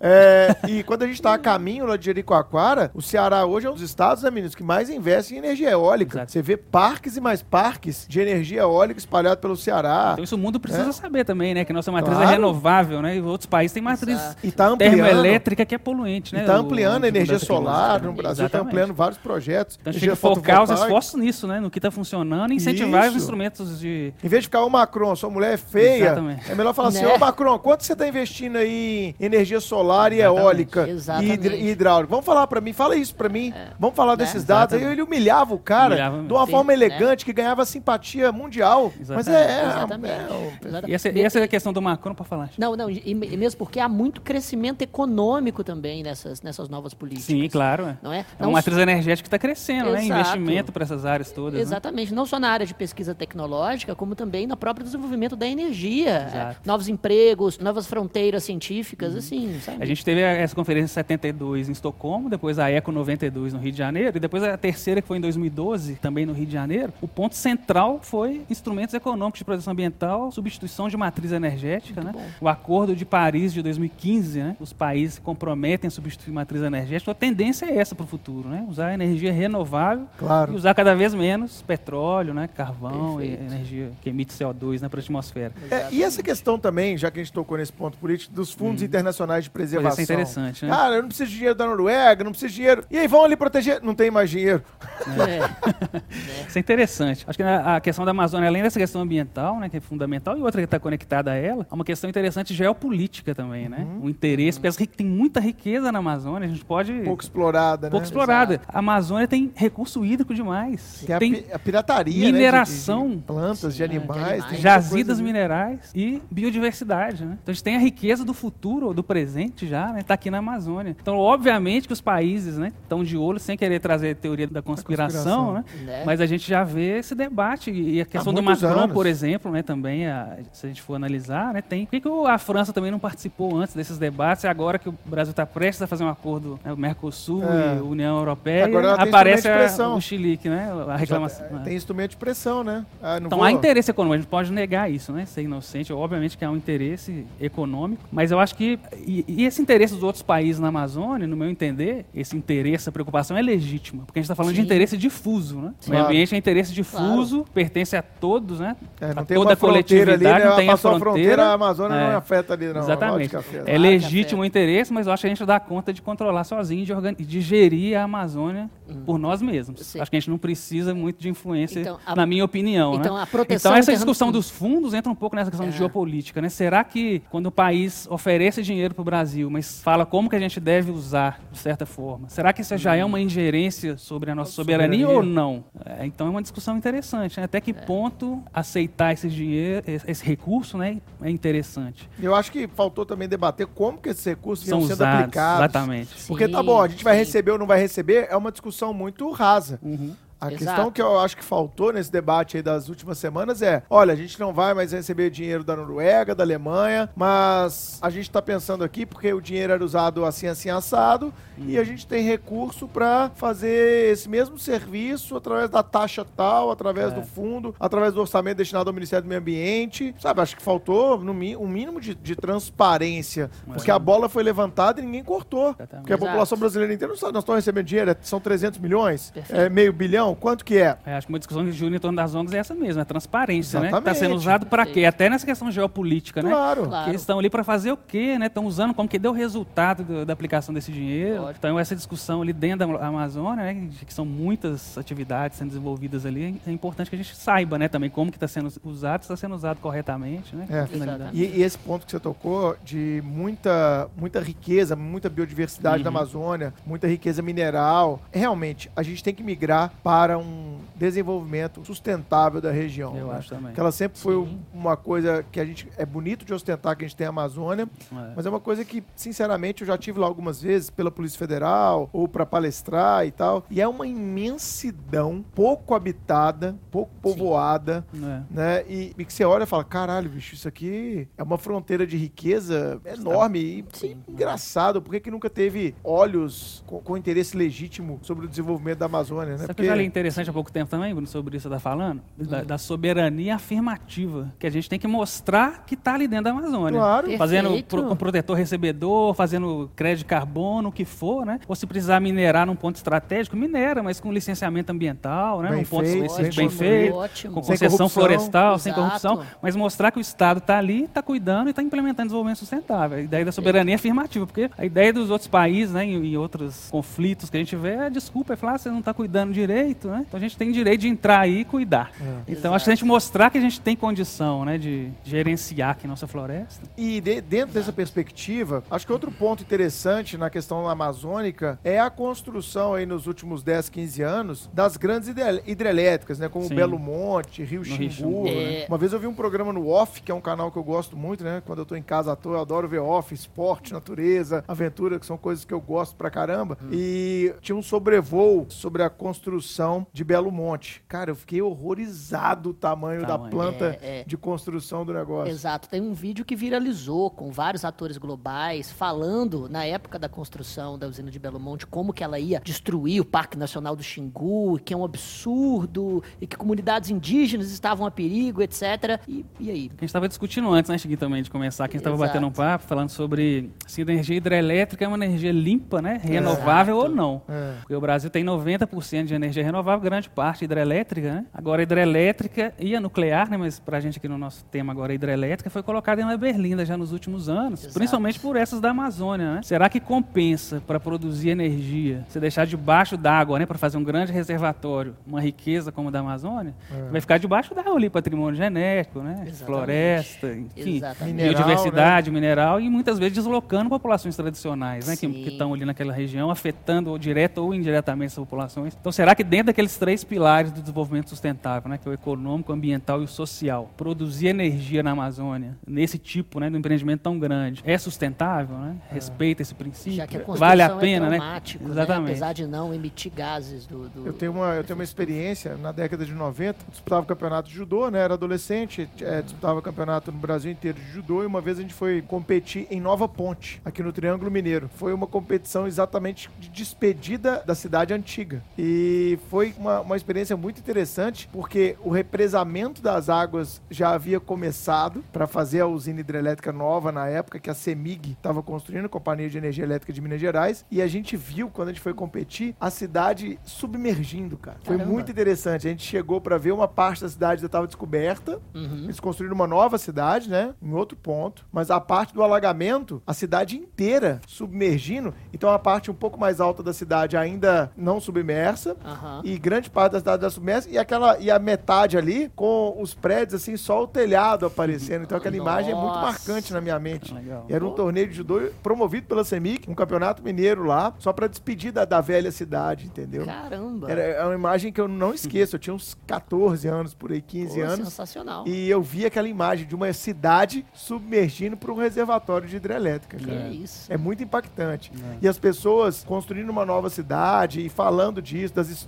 É, e quando a gente tá a caminho lá de Jericoacoara, o Ceará hoje é um dos estados, né, meninos, que mais investe em energia eólica. Exato. Você vê parques e mais parques de energia eólica espalhados pelo Ceará. Então isso o mundo precisa É. saber também, né? Que nossa matriz Claro. é renovável, né? E outros países têm matriz Exato. E tá ampliando. termoelétrica que é poluente, né? E tá O- ampliando a o- energia solar no Brasil, tá Exatamente. ampliando vários projetos. Então a gente tem que focar os esforços nisso, né? No que está funcionando e incentivar Isso. os instrumentos de. Em vez de ficar, ô Macron, sua mulher é feia, Exatamente. é melhor falar assim, Né? ô Macron, quanto você está investindo aí em energia solar e Exatamente. eólica e, Exatamente. hidr- e hidráulica? Vamos falar pra mim, fala isso pra mim. Vamos falar Né? desses dados. Aí ele humilhava o cara Humilhava de uma mesmo. forma Sim, né? elegante, que ganhava simpatia mundial. Mas Exatamente. é... é- é Exatamente. E essa, e essa é a questão do Macron para falar. Não, não, e, e mesmo porque há muito crescimento econômico também nessas, nessas novas políticas. Sim, claro. É, Não é? é Não uma matriz energética que está crescendo, né? Exato. Investimento para essas áreas todas. né? Exatamente, não só na área de pesquisa tecnológica, como também no próprio desenvolvimento da energia. Exato. novos empregos, novas fronteiras científicas, assim, sabe? A gente teve essa conferência em 72 em Estocolmo, depois a Eco 92 no Rio de Janeiro, e depois a terceira, que foi em 2012, também no Rio de Janeiro. O ponto central foi instrumentos econômicos de proteção ambiental, substituição de matriz energética, né? O Acordo de Paris de 2015, né? Os países se comprometem a substituir matriz energética. A tendência é essa para o futuro, né? Usar energia renovável Claro. e usar cada vez menos petróleo, né? Carvão Perfeito. e energia que emite CO2 né, para a atmosfera. É, e essa questão também, já que a gente tocou nesse ponto político, dos fundos internacionais de preservação. Pois, isso é interessante, né? Cara, eu não preciso de dinheiro da Noruega, não preciso de dinheiro. E aí, vão ali proteger? Não tem mais dinheiro. É. [LAUGHS] Isso é interessante. Acho que a a questão da Amazônia, além dessa questão ambiental, né, que é fundamental, e outra que está conectada a ela, é uma questão interessante geopolítica também, né? O interesse, porque as ri- tem muita riqueza na Amazônia, a gente pode... Pouco explorada, pouco né? explorada. A Amazônia tem recurso hídrico demais. Tem a, tem a pirataria, né, de- mineração. de, plantas, de é, de animais. animais. jazidas minerais e biodiversidade, né? Então a gente tem a riqueza do futuro, do presente já, né? Tá aqui na Amazônia. Então, obviamente que os países, né, estão de olho, sem querer trazer a teoria da conspiração, conspiração. né? Né? Mas a gente já vê esse debate e a questão do Macron, anos. por exemplo, né, também, a- se a gente for analisar, né, tem. Por que, o- a França também não participou antes desses debates e agora que o Brasil está prestes a fazer um acordo, né, o Mercosul É. e a União Europeia, aparece de a- o Chilique, né, a reclamação. Já Tem instrumento de pressão, né? Ah, não Então vou- há interesse econômico, a gente pode negar isso, né? Ser inocente, obviamente que há um interesse econômico, mas eu acho que. E, e esse interesse dos outros países na Amazônia, no meu entender, esse interesse, essa preocupação é legítima, porque a gente está falando de Sim. interesse difuso, né? O Claro. meio ambiente é interesse difuso, pertence a todos, né? É, não a tem toda uma a fronteira ali, coletividade, né? não tem a fronteira. fronteira, a Amazônia É. não afeta ali, não. Exatamente. É legítimo o interesse, mas eu acho que a gente dá conta de controlar sozinho, de, organi- de gerir a Amazônia por nós mesmos. Hum. Sim. Acho que a gente não precisa muito de influência, Então, a- na minha opinião. então, né? a proteção então essa discussão dos fundos entra um pouco nessa questão de É. geopolítica. Né? Será que quando o país oferece dinheiro para o Brasil, mas fala como que a gente deve usar, de certa forma, será que isso já é uma ingerência sobre a nossa soberania, Soberania. ou não? É, então é uma discussão interessante. Né? Até que ponto aceitar esse dinheiro, esse recurso né, é interessante. Eu acho que faltou também debater como que esses recursos São iam sendo usados. aplicados. Exatamente. Porque tá bom, a gente vai sim. receber ou não vai receber, é uma discussão muito rasa. Uhum. A Exato. questão que eu acho que faltou nesse debate aí das últimas semanas é: olha, a gente não vai mais receber dinheiro da Noruega, da Alemanha, mas a gente tá pensando aqui porque o dinheiro era usado assim, assim, assado, e a gente tem recurso para fazer esse mesmo serviço através da taxa tal, através É. do fundo, através do orçamento destinado ao Ministério do Meio Ambiente. Sabe, acho que faltou no mi- um mínimo de, de transparência, porque a bola foi levantada e ninguém cortou. Exatamente. Porque a população brasileira inteira não sabe, nós estamos recebendo dinheiro, é- são 300 milhões, Perfeito. é meio bilhão, quanto que é? É, acho que uma discussão que gira em torno das ONGs é essa mesmo, é a transparência, né? Está Exatamente. sendo usado para quê? Até nessa questão geopolítica, né? Claro. Claro. Que eles estão ali para fazer o quê, né? Estão usando como que deu o resultado do- da aplicação desse dinheiro. Lógico. Então essa discussão ali dentro da Amazônia, né, de que são muitas atividades sendo desenvolvidas ali, é importante que a gente saiba, né, também como que está sendo usado, se está sendo usado corretamente, né? É. E, e esse ponto que você tocou de muita, muita riqueza, muita biodiversidade Uhum. da Amazônia, muita riqueza mineral, realmente a gente tem que migrar para um desenvolvimento sustentável da região. Eu né? acho também. Que ela sempre foi Sim. uma coisa que a gente é bonito de ostentar que a gente tem a Amazônia, É. mas é uma coisa que, sinceramente, eu já tive lá algumas vezes pela Polícia Federal ou para palestrar e tal, e é uma imensidão pouco habitada, pouco povoada, É. né? E, e que você olha e fala, caralho, bicho, isso aqui é uma fronteira de riqueza enorme e Sim. engraçado. Por que, que nunca teve olhos com, com interesse legítimo sobre o desenvolvimento da Amazônia, né? Porque interessante há pouco tempo também, Bruno, sobre isso está falando? Da, da soberania afirmativa. Que a gente tem que mostrar que está ali dentro da Amazônia. Claro. Fazendo pro, com protetor recebedor, fazendo crédito de carbono, o que for, né? Ou se precisar minerar num ponto estratégico, minera, mas com licenciamento ambiental, né? Bem num ponto feito, específico bem bem feito, ótimo. com Sem concessão corrupção. florestal, sem Exato. corrupção, mas mostrar que o Estado está ali, está cuidando e está implementando desenvolvimento sustentável. A ideia da soberania é afirmativa, porque a ideia dos outros países, né, em, em outros conflitos que a gente vê, é desculpa, é falar, ah, você não está cuidando direito, né? Então a gente tem direito de entrar aí e cuidar. É. Então acho que a gente mostrar que a gente tem condição, né, de gerenciar aqui nossa floresta. E de- dentro dessa perspectiva, acho que outro ponto interessante na questão amazônica é a construção aí nos últimos 10, 15 anos das grandes hidre- hidrelétricas, né? Como Sim. Belo Monte, Rio No Xingu. Rio Xingu, né? né? Uma vez eu vi um programa no Off, que é um canal que eu gosto muito, né? Quando eu tô em casa à toa, eu adoro ver Off, esporte, natureza, aventura, que são coisas que eu gosto pra caramba. E tinha um sobrevoo sobre a construção construção de Belo Monte. Cara, eu fiquei horrorizado o tamanho, da planta É, é. de construção do negócio. Exato, tem um vídeo que viralizou com vários atores globais falando na época da construção da usina de Belo Monte como que ela ia destruir o Parque Nacional do Xingu, que é um absurdo e que comunidades indígenas estavam a perigo, etc. E, e aí? A gente estava discutindo antes, né, Chiquinho, também, de começar, que a gente estava batendo um papo, falando sobre se a energia hidrelétrica é uma energia limpa, né, renovável Exato. ou não. É. Porque o Brasil tem 90% de energia renovável, grande parte hidrelétrica, né? Agora, a hidrelétrica e a nuclear, né, mas pra gente aqui no nosso tema agora, a hidrelétrica, foi colocada em berlinda já nos últimos anos, Exato. principalmente por essas da Amazônia, né? Será que compensa para produzir energia, você deixar debaixo d'água, né, para fazer um grande reservatório, uma riqueza como a da Amazônia, vai ficar debaixo d'água ali, patrimônio genético, né? Exatamente. Floresta, enfim. Mineral, biodiversidade, mineral e muitas vezes deslocando populações tradicionais, né, que estão ali naquela região, afetando ou direto ou indiretamente essas populações. Então, será que dentro daqueles três pilares do desenvolvimento sustentável, né, que é o econômico, o ambiental e o social, produzir energia na Amazônia nesse tipo, né, de um empreendimento tão grande, é sustentável, né? Respeita esse princípio, Já que a vale a é pena, né? traumático, né? Exatamente. apesar de não emitir gases do... do- Eu tenho, uma, eu tenho uma experiência na década de 90, disputava o campeonato de judô, né? Era adolescente, é, disputava campeonato no Brasil inteiro de judô e uma vez a gente foi competir em Nova Ponte, aqui no Triângulo Mineiro. Foi uma competição exatamente de despedida da cidade antiga. E foi uma, uma experiência muito interessante, porque o represamento das águas já havia começado para fazer a usina hidrelétrica nova na época, que a CEMIG estava construindo, Companhia de Energia Elétrica de Minas Gerais, e a gente viu, quando a gente foi competir, a cidade submergindo, cara. Foi Caramba. muito interessante. A gente chegou para ver uma parte da cidade já estava descoberta, Uhum. eles construíram uma nova cidade, né? Em outro ponto. Mas a parte do alagamento, a cidade inteira submergindo. Então a parte um pouco mais alta da cidade ainda não submersa. E grande parte da cidade da submersa. E, aquela, e a metade ali com os prédios, assim, só o telhado aparecendo. Então aquela imagem é muito Nossa. marcante na minha mente. Legal. E era um torneio de judô promovido pela CEMIC, um campeonato mineiro lá, só pra despedir da, da velha cidade, entendeu? Caramba. Era, é uma imagem que eu não esqueço. Eu tinha uns 14 anos, por aí, 15 Pô, anos. Sensacional. E eu vi aquela imagem de uma cidade submergindo para um reservatório de hidrelétrica, Que cara. é isso. É muito impactante. E as pessoas construindo uma nova cidade e falando disso, das histórias.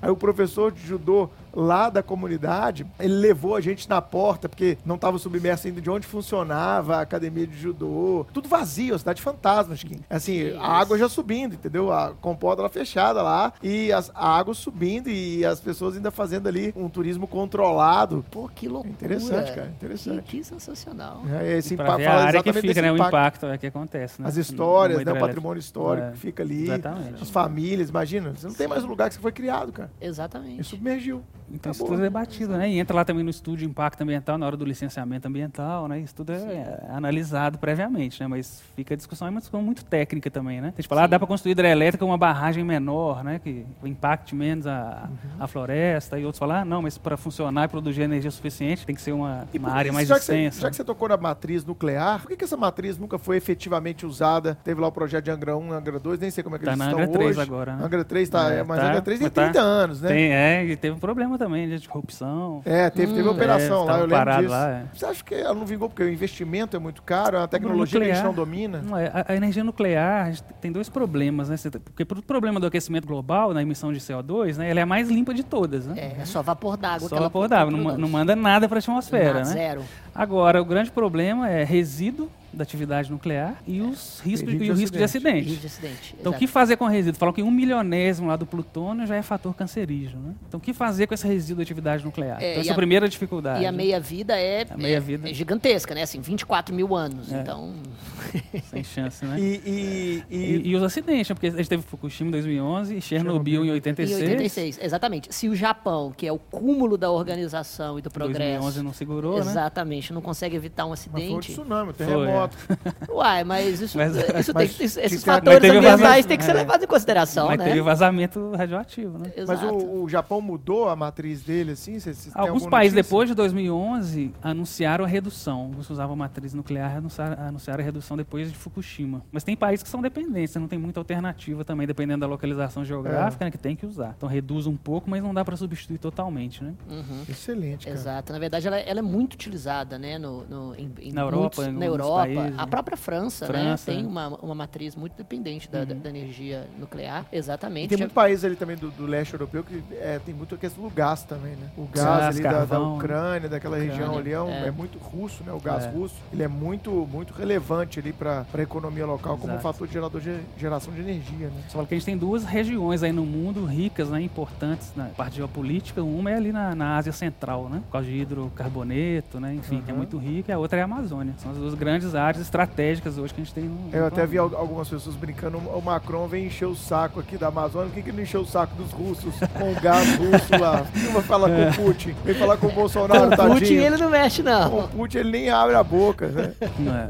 Aí o professor de judô lá da comunidade, ele levou a gente na porta, porque não estava submerso ainda de onde funcionava a academia de judô. Tudo vazio, a cidade fantasma, Chiquinho. Assim, Isso. a água já subindo, entendeu? A comporta lá fechada lá e as, a água subindo e as pessoas ainda fazendo ali um turismo controlado. Pô, que loucura. Interessante, cara, interessante. Que, que sensacional. É, esse Pra impa- ver a área que fica, né? O impacto. impacto é, que acontece, né? As histórias, né? O patrimônio histórico É, que fica ali. Exatamente. As famílias, imagina. Você não tem mais um lugar que você foi criado, cara. Exatamente. submergiu. Então isso tudo é batido, né? E entra lá também no estudo de impacto ambiental na hora do licenciamento ambiental, né? Isso tudo é, é analisado previamente, né? Mas fica a discussão, é uma discussão muito técnica também, né? A gente fala, ah, dá para construir hidrelétrica com uma barragem menor, né? Que impacte menos a, Uhum. a floresta. E outros falam, ah, não, mas para funcionar e produzir energia suficiente tem que ser uma, E uma área mais já que você- extensa. já que você tocou na matriz nuclear, por que, que essa matriz nunca foi efetivamente usada? Teve lá o projeto de Angra 1, Angra 2, nem sei como é que Tá eles na estão Angra 3 hoje. agora, né? Angra 3 tá, É, é, mas tá, Angra 3 tem mas tá- 30 anos, né? Tem, é, e teve um problema também de corrupção. É, teve, teve operação é, lá, eu lembro disso. lá, é. Você acha que ela não vingou porque o investimento é muito caro, é uma tecnologia que a gente nuclear- não domina? Não é, a, a energia nuclear a tem dois problemas, né? Tá- Porque pro problema do aquecimento global, na emissão de CO2, né? Ela é a mais limpa de todas, né? É, é só vapor d'água. Só vapor d'água, não, não manda nada para a atmosfera, Nada, né? Zero. Agora, o grande problema é resíduo da atividade nuclear e os riscos, risco e de o risco de acidente. acidente. Risco de acidente. Então, o que fazer com resíduo? Falam que um milionésimo lá do plutônio já é fator cancerígeno, né? Então, o que fazer com esse resíduo de atividade nuclear? É, então, e essa é a- primeira dificuldade. E a meia-vida é, A meia-vida. é- é gigantesca, né? Assim, 24 mil anos. É. Então, Sem chance, né? E, e, e- E, e os acidentes, né? porque a gente teve Fukushima em 2011, Chernobyl em em 86. 86. Exatamente. Se o Japão, que é o cúmulo da organização e do progresso, 2011 não segurou, né? exatamente, não consegue evitar um mas foi o acidente. tsunami, o Foi, [LAUGHS] Uai, mas isso, Mas- isso mas tem, isso- esses mas fatores ambientais têm que ser é. levados em consideração, Mas né? teve vazamento radioativo, né? Mas Exato. o, o Japão mudou a matriz dele, assim? Cê, cê tem Alguns países, notícia? depois de 2011, anunciaram a redução. Os que usavam matriz nuclear anunciaram, anunciaram a redução depois de Fukushima. Mas tem países que são dependentes, não tem muita alternativa também, dependendo da localização geográfica, né, que tem que usar. Então reduz um pouco, mas não dá para substituir totalmente, né? Uhum. Excelente, cara. Exato. Na verdade, ela, ela é muito utilizada, né? No, no- em, em Na Europa, muitos- em na alguns Europa. A própria França, França, né, tem é. uma, uma matriz muito dependente da, da- da energia nuclear. E Exatamente. tem Já- muito país ali também do, do leste europeu que é, tem muito a questão do gás também, né? O gás Gás, ali da, da. Ucrânia, daquela Ucrânia, região ali, é, um- é. é muito russo, né? O gás É. russo. Ele é muito, muito relevante ali para a economia local como um Exato. fator de gerador de geração de energia, né? Só fala que a gente tem duas regiões aí no mundo ricas, né, importantes na parte geopolítica. Uma é ali na, na Ásia Central, né, por causa de hidrocarboneto, né, enfim, que é Uhum. muito rica. E a outra é a Amazônia. São as duas grandes áreas estratégicas hoje que a gente tem no. no Eu até vi al- algumas pessoas brincando, o Macron vem encher o saco aqui da Amazônia, por que, que ele não encheu o saco dos russos [LAUGHS] com o gás russo lá? Não vai falar com o Putin, vem falar com o Bolsonaro, Com o Putin ele não mexe, Com não. o Putin ele nem abre a boca, né? Não é.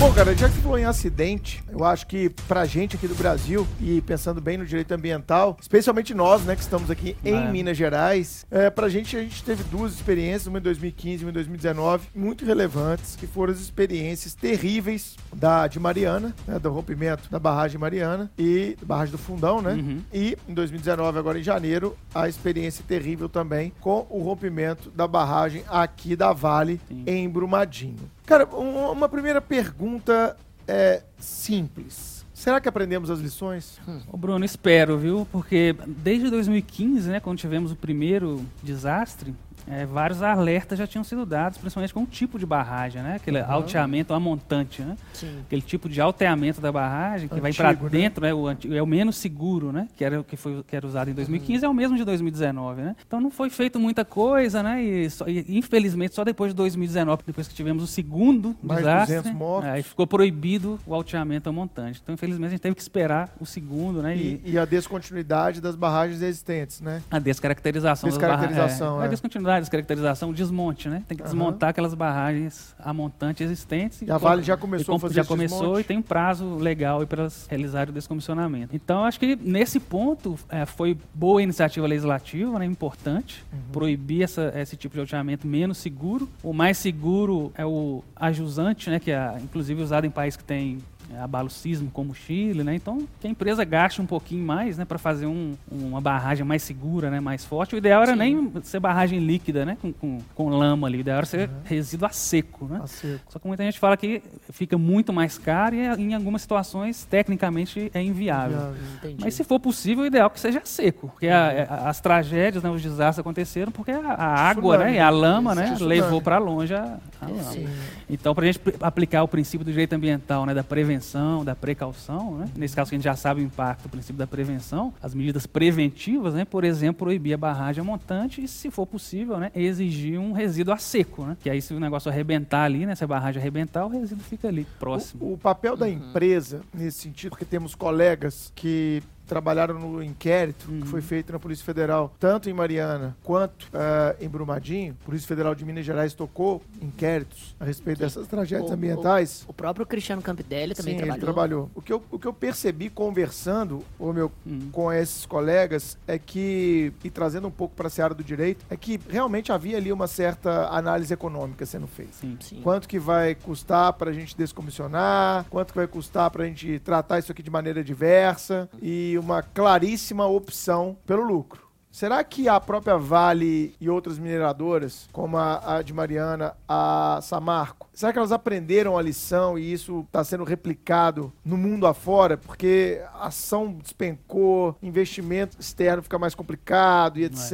Bom, cara, já que você falou em acidente, eu acho que pra gente aqui do Brasil, e pensando bem no direito ambiental, especialmente nós, né, que estamos aqui em É. Minas Gerais, é, pra gente, a gente teve duas experiências, uma em 2015 e uma em 2019, muito relevantes, que foram as experiências terríveis da, de Mariana, né, do rompimento da barragem Mariana e da barragem do Fundão, né? Uhum. E em 2019, agora em janeiro, a experiência terrível também com o rompimento da barragem aqui da Vale, Sim. em Brumadinho. Cara, um- uma primeira pergunta é simples. Será que aprendemos as lições? Ô Bruno, espero, viu? Porque desde 2015, né, quando tivemos o primeiro desastre, é, vários alertas já tinham sido dados, principalmente com o tipo de barragem, né? Aquele Uhum. alteamento, a montante, né? Sim. Aquele tipo de alteamento da barragem que vai para Antigo, né? dentro, né? O, antigo- é o menos seguro, né? Que era o que foi que era usado em 2015, é o mesmo de 2019, né? Então não foi feito muita coisa, né? E, só- e, infelizmente só depois de 2019, depois que tivemos o segundo Mais desastre, 200 mortos. aí ficou proibido o alteamento a montante. Então infelizmente a gente teve que esperar o segundo, né? E, e a descontinuidade das barragens existentes, né? A descaracterização. das Descaracterização, barra- é. é. A descontinuidade, descaracterização, o desmonte, né? Tem que Aham. desmontar aquelas barragens a montante existentes. E a Vale já começou e a fazer Já começou desmonte? e tem um prazo legal para elas realizarem o descomissionamento. Então, acho que nesse ponto é, foi boa iniciativa legislativa, né? Importante. Uhum. Proibir essa, esse tipo de alteamento menos seguro. O mais seguro é o ajusante, né? Que é inclusive usado em países que tem é, abalo sísmico como o Chile, né? Então, que a empresa gaste um pouquinho mais, né, para fazer um- uma barragem mais segura, né, mais forte. O ideal era Sim. nem ser barragem líquida, né, com, com, com lama ali. O ideal era ser resíduo a seco, né? A seco. Só que muita gente fala que fica muito mais caro e em algumas situações tecnicamente é inviável. Mas se for possível, o ideal é que seja seco. Porque a- a- as tragédias, né, os desastres aconteceram porque a, a água Tsunami, né, e a lama né, levou para longe a, É, lama. Então, para a gente aplicar o princípio do direito ambiental, né, da prevenção, da precaução, né, nesse caso que a gente já sabe o impacto do princípio da prevenção, as medidas preventivas, né, por exemplo, proibir a barragem a montante e, se for possível, né, exigir um resíduo a seco, né, que aí se o negócio arrebentar ali, né, se a barragem arrebentar, o resíduo fica ali próximo. O, o papel Uhum. da empresa, nesse sentido, porque temos colegas que trabalharam no inquérito Uhum. que foi feito na Polícia Federal, tanto em Mariana quanto ah, em Brumadinho. A Polícia Federal de Minas Gerais tocou inquéritos a respeito dessas tragédias O- o- ambientais. O próprio Cristiano Campidelli também Sim, trabalhou. trabalhou. O que, eu, o que eu percebi conversando ô, meu, Hum. com esses colegas é que, e trazendo um pouco para a seara do direito, é que realmente havia ali uma certa análise econômica sendo feita. Sim. Sim. Quanto que vai custar para a gente descomissionar? Quanto que vai custar para a gente tratar isso aqui de maneira diversa? E uma claríssima opção pelo lucro. Será que a própria Vale e outras mineradoras, como a, a de Mariana, a Samarco, será que elas aprenderam a lição e isso está sendo replicado no mundo afora? Porque a ação despencou, investimento externo fica mais complicado e etc.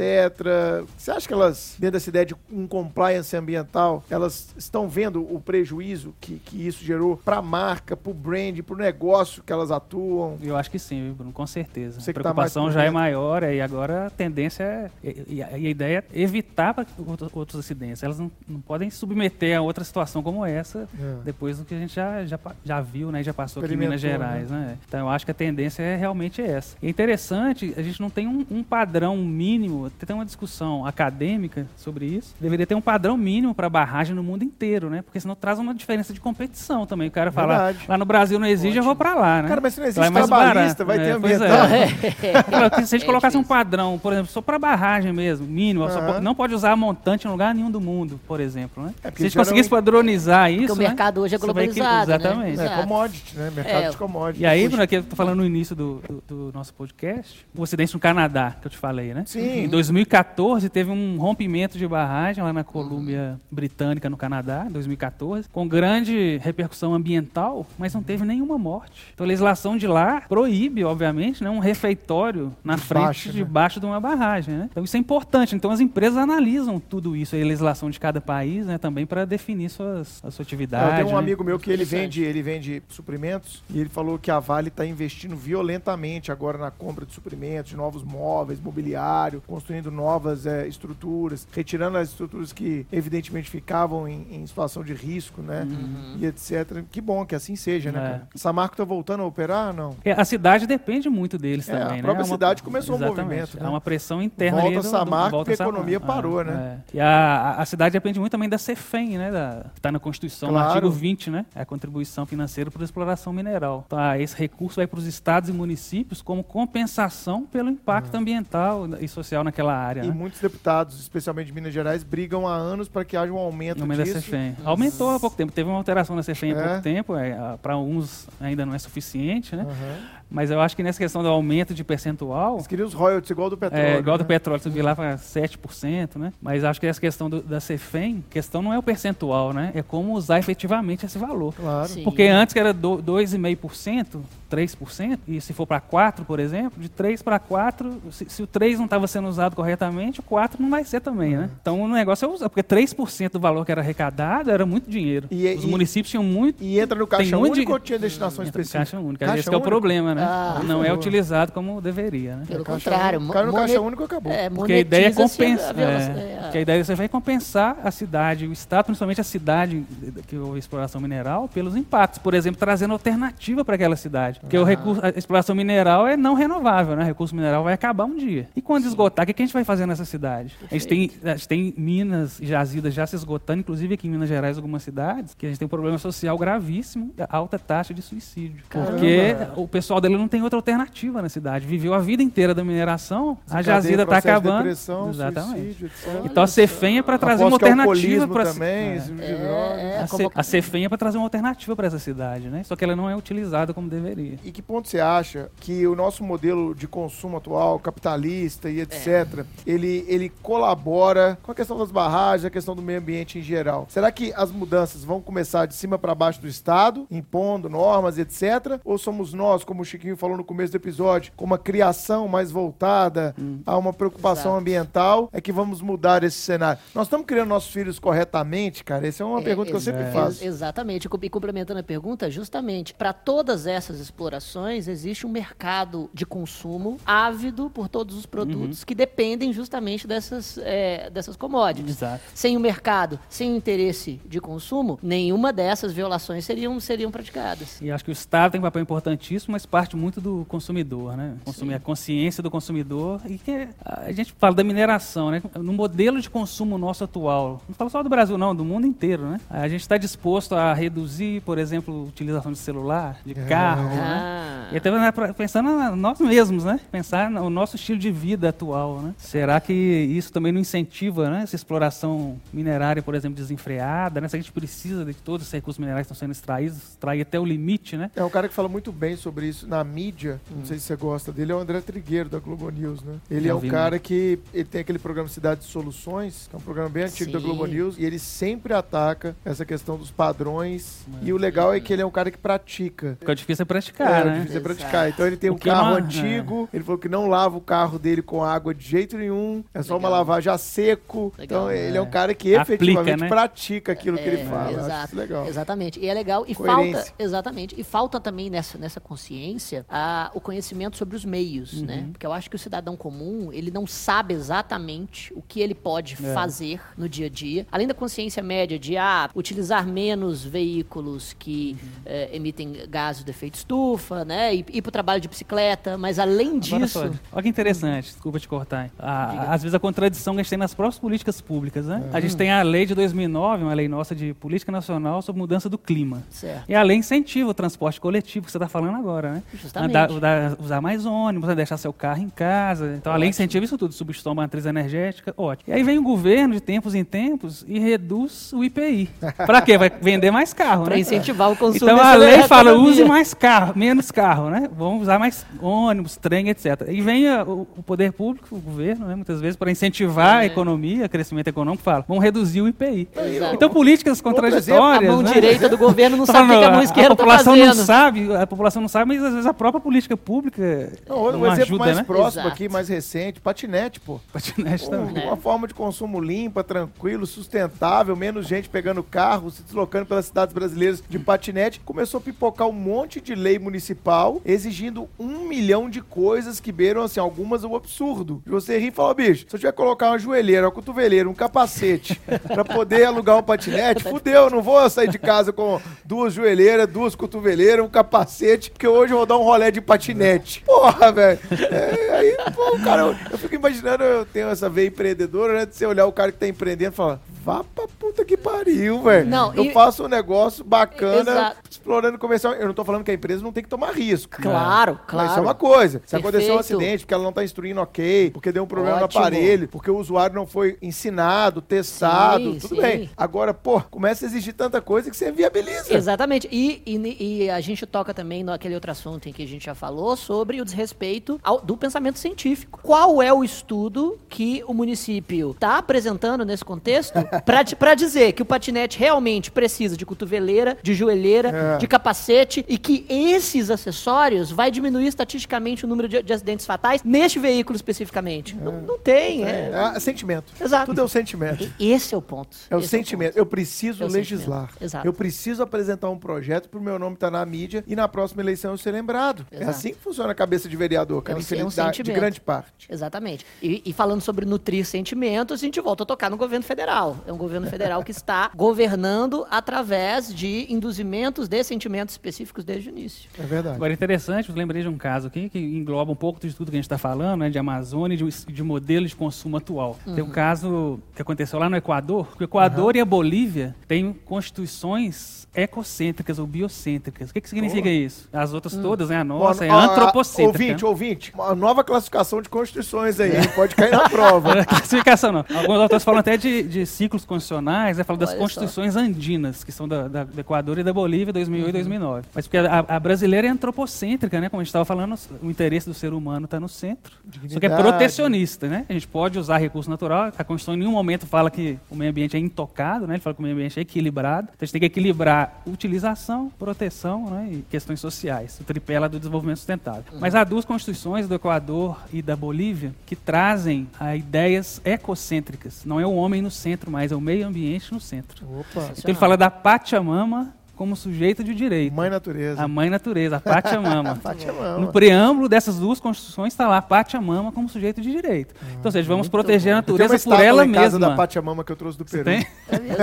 Você acha que elas, dentro dessa ideia de um compliance ambiental, elas estão vendo o prejuízo que, que isso gerou para a marca, para o brand, para o negócio que elas atuam? Eu acho que sim, Bruno? Com certeza. Você a tá preocupação por já é maior é, e agora a tendência é. E, a, ideia é evitar outros, outros acidentes. Elas não, não podem submeter a outra situação como essa É. depois do que a gente já, já, já viu, né? Já passou aqui em Minas Gerais, né? Então eu acho que a tendência é realmente essa. É interessante, a gente não tem um, um padrão mínimo, tem uma discussão acadêmica sobre isso. Deveria ter um padrão mínimo para barragem no mundo inteiro, né? Porque senão traz uma diferença de competição também. O cara fala, lá no Brasil não exige, eu vou para lá, né? Cara, mas se não Lá existe é mais trabalhista, barato. vai ter É, é. ambiental. Claro, [LAUGHS] que se a gente É colocasse um padrão, por exemplo, só para barragem mesmo, mínimo. po- não pode usar montante em lugar nenhum do mundo, por exemplo. Né? É, porque Se a gente conseguisse padronizar isso. o né, mercado hoje é vai que- globalizado, né? Exatamente. É Exato. commodity, né? Mercado É. de commodity. E aí. Bruno, aqui eu tô falando no início do, do- do nosso podcast, o acidente no Canadá, que eu te falei, né? Sim. Em 2014, teve um rompimento de barragem lá na Colômbia Britânica, no Canadá, em 2014, com grande repercussão ambiental, mas não teve nenhuma morte. Então, a legislação de lá proíbe, obviamente, né, um refeitório na frente, Debaixo, né? debaixo de uma barragem. Né? Então, isso é importante. Então, as empresas analisam tudo isso, a legislação de cada país, né, também para definir suas, a sua É, atividade. eu tenho um né? amigo meu que ele vende, ele vende suprimentos e ele falou que a Vale está investindo violentamente agora na compra de suprimentos, de novos móveis, mobiliário, construindo novas eh, estruturas, retirando as estruturas que evidentemente ficavam em, em situação de risco, né? Uhum. E etc. Que bom que assim seja, né? É. cara? Samarco tá voltando a operar? Não. É, A cidade depende muito deles É, também, a né? própria É uma- cidade começou um Exatamente. movimento, né? Há uma pressão interna Volta do- do- Samarco, volta porque a economia parou, É, né? é. E a, a- cidade depende muito também da CEFEM, né? Da, que está na Constituição, Claro. no artigo 20, né? É a contribuição financeira para a exploração mineral. Ah, esse recurso vai para os estados e municípios como compensação pelo impacto ambiental e social naquela área. E né? muitos deputados, especialmente de Minas Gerais, brigam há anos para que haja um aumento No meio da disso. CEFEM. Aumentou há pouco tempo. Teve uma alteração da CEFEM há É. pouco tempo. É, para alguns ainda não é suficiente, né? Aham. Mas eu acho que nessa questão do aumento de percentual, Eles queriam os royalties igual do petróleo. É, igual né? do petróleo, subir lá para 7%, né? Mas acho que essa questão do- da CEFEM, a questão não é o percentual, né? É como usar efetivamente esse valor. Claro. Sim. Porque antes que era do- 2,5%, 3%, e se for para 4, por exemplo, de 3 para 4, se, se o 3 não estava sendo usado corretamente, o 4 não vai ser também, né? Então o negócio é usar, porque 3% do valor que era arrecadado era muito dinheiro. E- Os e- municípios tinham muito E entra no caixa único de- ou tinha destinação específica? Caixa única. Caixa Esse que é o único? problema, né? Ah, não é utilizado como deveria, né? Pelo Caixa contrário, único. Caiu no caixa único acabou. É, Porque a ideia é compensar. É, é, porque a ideia é você vai compensar a cidade, o Estado, principalmente a cidade que houve exploração mineral, pelos impactos. Por exemplo, trazendo alternativa para aquela cidade. Porque o recurso, a exploração mineral é não renovável, né? O recurso mineral vai acabar um dia. E quando esgotar, o que que a gente vai fazer nessa cidade? A gente, tem, a gente tem minas e jazidas já se esgotando, inclusive aqui em Minas Gerais, algumas cidades, que a gente tem um problema social gravíssimo, alta taxa de suicídio. Caramba. Porque o pessoal dele não tem outra alternativa na cidade. Viveu a vida inteira da mineração, a jazida está acabando. Depressão, Exatamente. suicídio, etc. Então a CEFEM é para trazer uma Aposto que alternativa alcoolismo para também, é. tipo. É, A, como- Ce- a CEFEM é para trazer uma alternativa para essa cidade, né? Só que ela não é utilizada como deveria. E que ponto você acha que o nosso modelo de consumo atual, capitalista e etc., ele, ele colabora com a questão das barragens, a questão do meio ambiente em geral? Será que as mudanças vão começar de cima para baixo do Estado, impondo normas, etc., ou somos nós, como Chiquinho falou no começo do episódio, com uma criação mais voltada a uma preocupação Exato. ambiental, é que vamos mudar esse cenário? Nós estamos criando nossos filhos corretamente, cara? Essa é uma É, pergunta que eu ex- sempre é. faço. Exatamente. E complementando a pergunta, justamente, para todas essas explorações, existe um mercado de consumo ávido por todos os produtos que dependem justamente dessas, é, dessas commodities. Exato. Sem o mercado, sem o interesse de consumo, nenhuma dessas violações seriam, seriam praticadas. E acho que o Estado tem um papel importantíssimo, mas parte muito do consumidor, né? Consumir a consciência do consumidor e que a gente fala da mineração, né? No modelo de consumo nosso atual, não falo só do Brasil não, do mundo inteiro, né? A gente está disposto a reduzir, por exemplo, a utilização de celular, de carro, né? Ah, E até né, pensando nós mesmos, né? Pensar no nosso estilo de vida atual, né? Será que isso também não incentiva, né? Essa exploração minerária, por exemplo, desenfreada, né? Se a gente precisa de todos esses recursos minerais que estão sendo extraídos, extrair até o limite, né? É um cara que fala muito bem sobre isso na mídia. Não Hum. sei se você gosta dele. É o André Trigueiro, da Globo News, né? Ele Já é um ouvi, cara que... Ele tem aquele programa Cidade de Soluções, que é um programa bem antigo da Sim. Globo News. E ele sempre ataca essa questão dos padrões. E o legal é que ele é um cara que pratica. Fica difícil é praticar, é, né? difícil é praticar. Então ele tem O um eu carro não- antigo. Ele falou que não lava o carro dele com água de jeito nenhum. É só uma Legal. lavagem a seco. Legal. Então ele é um É. cara que Aplica, efetivamente né? pratica aquilo que ele É, fala. Exato, legal. Exatamente. E é legal. E Coerência. falta, exatamente. E falta também nessa, nessa consciência a, o conhecimento sobre os meios, Uhum. né? Porque eu acho que o cidadão comum, ele não sabe exatamente o que ele pode É. fazer no dia a dia. Além da consciência média de, ah, utilizar menos veículos que Uhum. eh, emitem gases de efeito estufa, né? né? Ir, ir pro trabalho de bicicleta, mas além Agora disso. olha que interessante, desculpa te cortar. A- às vezes a contradição que a gente tem nas próprias políticas públicas, né? A gente tem a lei de 2009, uma lei nossa de política nacional sobre mudança do clima. Certo. E a lei incentiva o transporte coletivo, que você está falando agora, né? Justamente. Andar- usar, mais ônibus, né? deixar seu carro em casa. Então a lei incentiva isso tudo, substituir uma matriz energética, ótimo. E aí vem o governo, de tempos em tempos, e reduz o IPI. [LAUGHS] Pra quê? Vai vender mais carro, Pra né? incentivar o consumo. Então a lei fala, economia. use mais carro, menos carro, né? Vamos usar mais ônibus, trem, etc. E vem a- o, o poder público, o governo, né, muitas vezes, para incentivar a É. economia, crescimento econômico, fala, vamos reduzir o IPI. Exato. Então políticas A contraditórias, mão né? direita do governo não sabe o que a mão a esquerda tá população não fazendo. sabe, a população não sabe, mas às vezes a própria política pública Não, não, um exemplo ajuda, mais né? próximo Exato. aqui, mais recente, patinete, pô. Patinete também. Um- Uma forma de consumo limpa, tranquilo, sustentável, menos gente pegando carro, se deslocando pelas cidades brasileiras de patinete. Começou a pipocar um monte de lei municipal exigindo um milhão de coisas que beiram, assim, algumas o absurdo. E você ri e fala, bicho, se eu tiver que colocar uma joelheira, uma cotoveleira, um capacete [LAUGHS] pra poder alugar um patinete, fudeu, não vou sair de casa com duas joelheiras, duas cotoveleiras, um capacete, porque hoje eu vou dar um rolé de patinete. [LAUGHS] Porra, velho. É, aí, pô, cara, eu, eu fico imaginando, eu tenho essa veia empreendedora, né? De você olhar o cara que tá empreendendo e falar, vá pra puta que pariu, velho. Não, Eu e- faço um negócio bacana, Exato. explorando comercial. Eu não tô falando que a empresa não tem que tomar risco. Claro, Mas claro. isso é uma coisa. Se acontecer um Perfeito. acidente, porque ela não tá instruindo ok, porque deu um problema Ótimo. no aparelho, porque o usuário não foi ensinado, testado, Sim, tudo sim. bem. Agora, pô, começa a exigir tanta coisa que você viabiliza. Exatamente. E, e- e a gente toca também naquele outro assunto em que a gente já falou sobre o desrespeito ao- do pensamento científico. Qual é o estudo que o município está apresentando nesse contexto [LAUGHS] para dizer que o patinete realmente precisa de cotoveleira, de joelheira, É. de capacete e que esses acessórios vai diminuir estatisticamente o número de, de acidentes fatais neste veículo especificamente? Não, não tem, é. É, sentimento. Exato. Tudo é o sentimento. Esse é o ponto. É o Esse sentimento. Eu preciso É o legislar. sentimento. Exato. Eu preciso apresentar um projeto pro meu nome estar na mídia e na próxima eleição eu ser lembrado. É Exato. assim que funciona a cabeça de vereador, cara. É um- é um infelizmente, de sentimento. grande parte. Exatamente. E, e falando sobre nutrir sentimentos, a gente volta a tocar no governo federal. É um governo federal que está governando através de induzimentos de sentimentos específicos desde o início. É verdade. Agora, interessante, eu lembrei de um caso aqui que engloba um pouco de tudo que a gente está falando, né, de Amazônia e de, de modelo de consumo atual. Tem um caso que aconteceu lá no Equador, que o Equador e a Bolívia têm constituições ecocêntricas ou biocêntricas. O que, que significa isso? As outras todas, né? A nossa é ó, antropocêntrica. Ouvinte, ouvinte, uma nova classificação de constituições aí, pode cair na [LAUGHS] prova. Não é classificação, não. Alguns autores falam até de, de ciclos constitucionais, né? falam das constituições andinas, que são da, da- do Equador e da Bolívia, 2008 e 2009. Mas porque a, a brasileira é antropocêntrica, né? Como a gente estava falando, o interesse do ser humano está no centro. Só que é Dignidade. protecionista, né? A gente pode usar recurso natural. A Constituição em nenhum momento fala que o meio ambiente é intocado, né? Ele fala que o meio ambiente é equilibrado. Então a gente tem que equilibrar utilização, proteção né? e questões sociais. O tripé do desenvolvimento sustentável. Mas há duas constituições do Equador e da Bolívia que trazem a ideias ecocêntricas. Não é o homem no centro, mas é o meio ambiente no centro. Opa. Então ele fala da Pachamama como sujeito de direito. Mãe natureza. A mãe natureza, a Pachamama. [LAUGHS] Pachamama. No preâmbulo dessas duas constituições está lá Pachamama como sujeito de direito. então, ou seja, vamos proteger a tenho uma natureza por ela em casa mesma. da Pachamama que eu trouxe do Peru. Tem? [LAUGHS] É mesmo?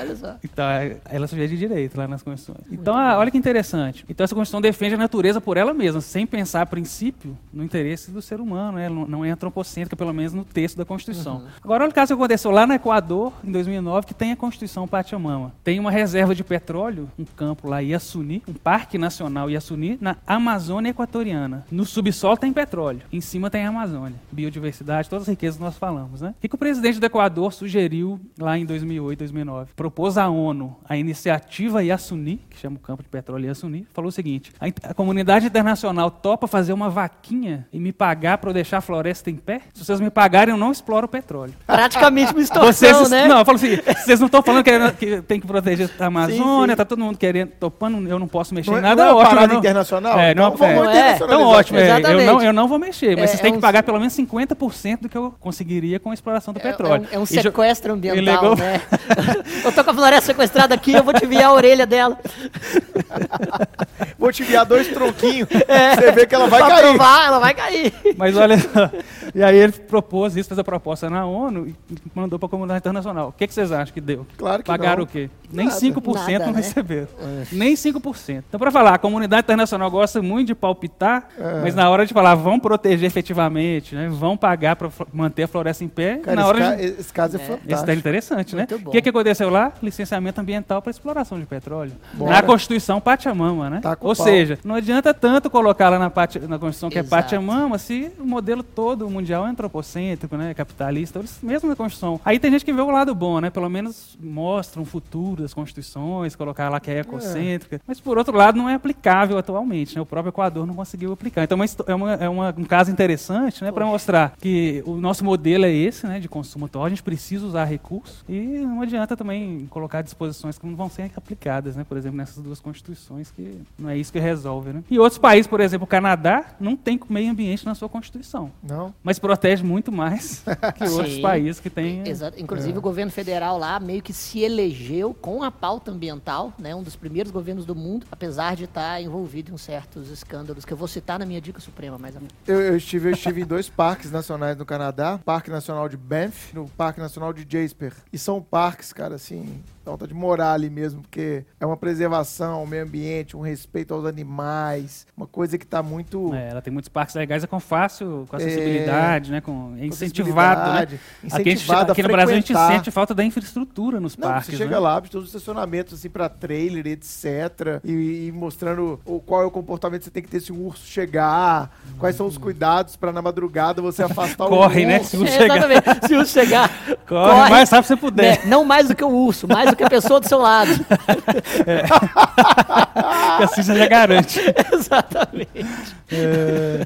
Olha só. Então, é- ela é sujeito de direito lá nas constituições. Então, ah, olha que interessante. Então, essa Constituição defende a natureza por ela mesma, sem pensar, a princípio, no interesse do ser humano. né? Ela não- não é antropocêntrica, pelo menos no texto da Constituição. Agora, olha o caso que aconteceu lá no Equador, em 2009, que tem a Constituição Pachamama. Tem uma reserva de petróleo, um campo lá, Iacuni, um parque nacional Iacuni, na Amazônia Equatoriana. No subsolo tem petróleo, em cima tem a Amazônia. Biodiversidade, todas as riquezas que nós falamos. Né? O que, o presidente do Equador sugeriu lá em 2008, 2009? Propôs à ONU a iniciativa Iacuni, que chama o campo de petróleo Iacuni, falou o seguinte: a, a comunidade internacional topa fazer uma vaquinha e me pagar para eu deixar a floresta em pé? Se vocês me pagarem, eu não exploro o petróleo. [LAUGHS] Praticamente uma [LAUGHS] extorsão, Vocês, né? Não, eu falo assim, vocês não estão falando que, que tem que proteger a Amazônia, sim. tá todo mundo querendo, topando, eu não posso mexer Não em é- nada, não é uma ótimo. parada não- internacional? É, não, Então vamos é, internacionalizar. então ótimo, é, eu, não, eu não vou mexer, mas É- vocês é têm que um- pagar pelo menos 50% do que eu conseguiria com a exploração do É- petróleo. É, um, é um sequestro ambiental, legou- né? [LAUGHS] eu tô com a floresta sequestrada aqui, eu vou te enviar a orelha dela. Vou te enviar dois tronquinhos, [LAUGHS] você vê que ela vai pra cair. provar, ela vai cair. Mas olha só, e aí ele propôs isso, fez a proposta na ONU e mandou para a comunidade internacional. O que, que vocês acham que deu? Claro que Pagaram não. o quê? Nem Nada. 5% Nada, não né? Receberam. Nem 5%. Então, para falar, a comunidade internacional gosta muito de palpitar, É. mas na hora de falar, vão proteger efetivamente, né? vão pagar para manter a floresta em pé, Cara, na esse, hora ca- de... esse caso é, É. fantástico. Esse tá interessante, né? Muito bom. O que, que aconteceu lá? Licenciamento ambiental para exploração de petróleo. Bora. Na Constituição Pachamama, né? Tá Ou pau. seja, não adianta tanto colocar lá na, Pacha- na Constituição que Exato. é Pachamama se o modelo todo mundial é antropocêntrico, né? Capitalista, mesmo na Constituição. Aí tem gente que vê o lado bom, né? Pelo menos mostra um futuro das constituições, colocar lá que é ecocêntrica. Mas por outro lado, não é aplicável atualmente, né? O próprio Equador não conseguiu aplicar. Então é, uma é, uma- é uma- um caso interessante, né? Para mostrar que o nosso modelo é esse, né? De consumo atual, a gente precisa usar recursos e não adianta também colocar disposições que não vão ser aplicadas, né? Por exemplo, nessas duas constituições que não é isso que resolve, né? E outros países, por exemplo, o Canadá, não tem meio ambiente na sua constituição, Não? mas protege muito mais [LAUGHS] que outros Sim. países que têm Exato. Inclusive, o governo federal lá meio que se elegeu com a pauta ambiental, né? Um dos primeiros governos do mundo, apesar de estar envolvido em certos escândalos que eu vou citar na minha dica suprema, mais ou menos. Eu, eu estive, eu estive em dois [LAUGHS] parques nacionais no Canadá, Parque Nacional de Banff, no Parque Nacional de Jasper. E são parques, cara, assim, vontade de morar ali mesmo, porque é uma preservação ao meio ambiente, um respeito aos animais, uma coisa que tá muito É, ela tem muitos parques legais, é com fácil, com acessibilidade, né? Com, é incentivado, né? acessibilidade, Aqui, a gente- incentivado a aqui no Brasil a gente sente falta da infraestrutura nos Não, parques. você chega né? lá, todos os estacionamentos assim pra trailer, etc. E, e mostrando o, qual é o comportamento que você tem que ter se o urso chegar, quais são os cuidados pra na madrugada você afastar Corre, o né? urso. Se o urso chegar, Exatamente. Se o urso chegar, corre, o mais rápido que você puder. né? Não mais do que o urso, mais do que a pessoa do seu lado. [LAUGHS] Que assim você já garante. [LAUGHS] Exatamente.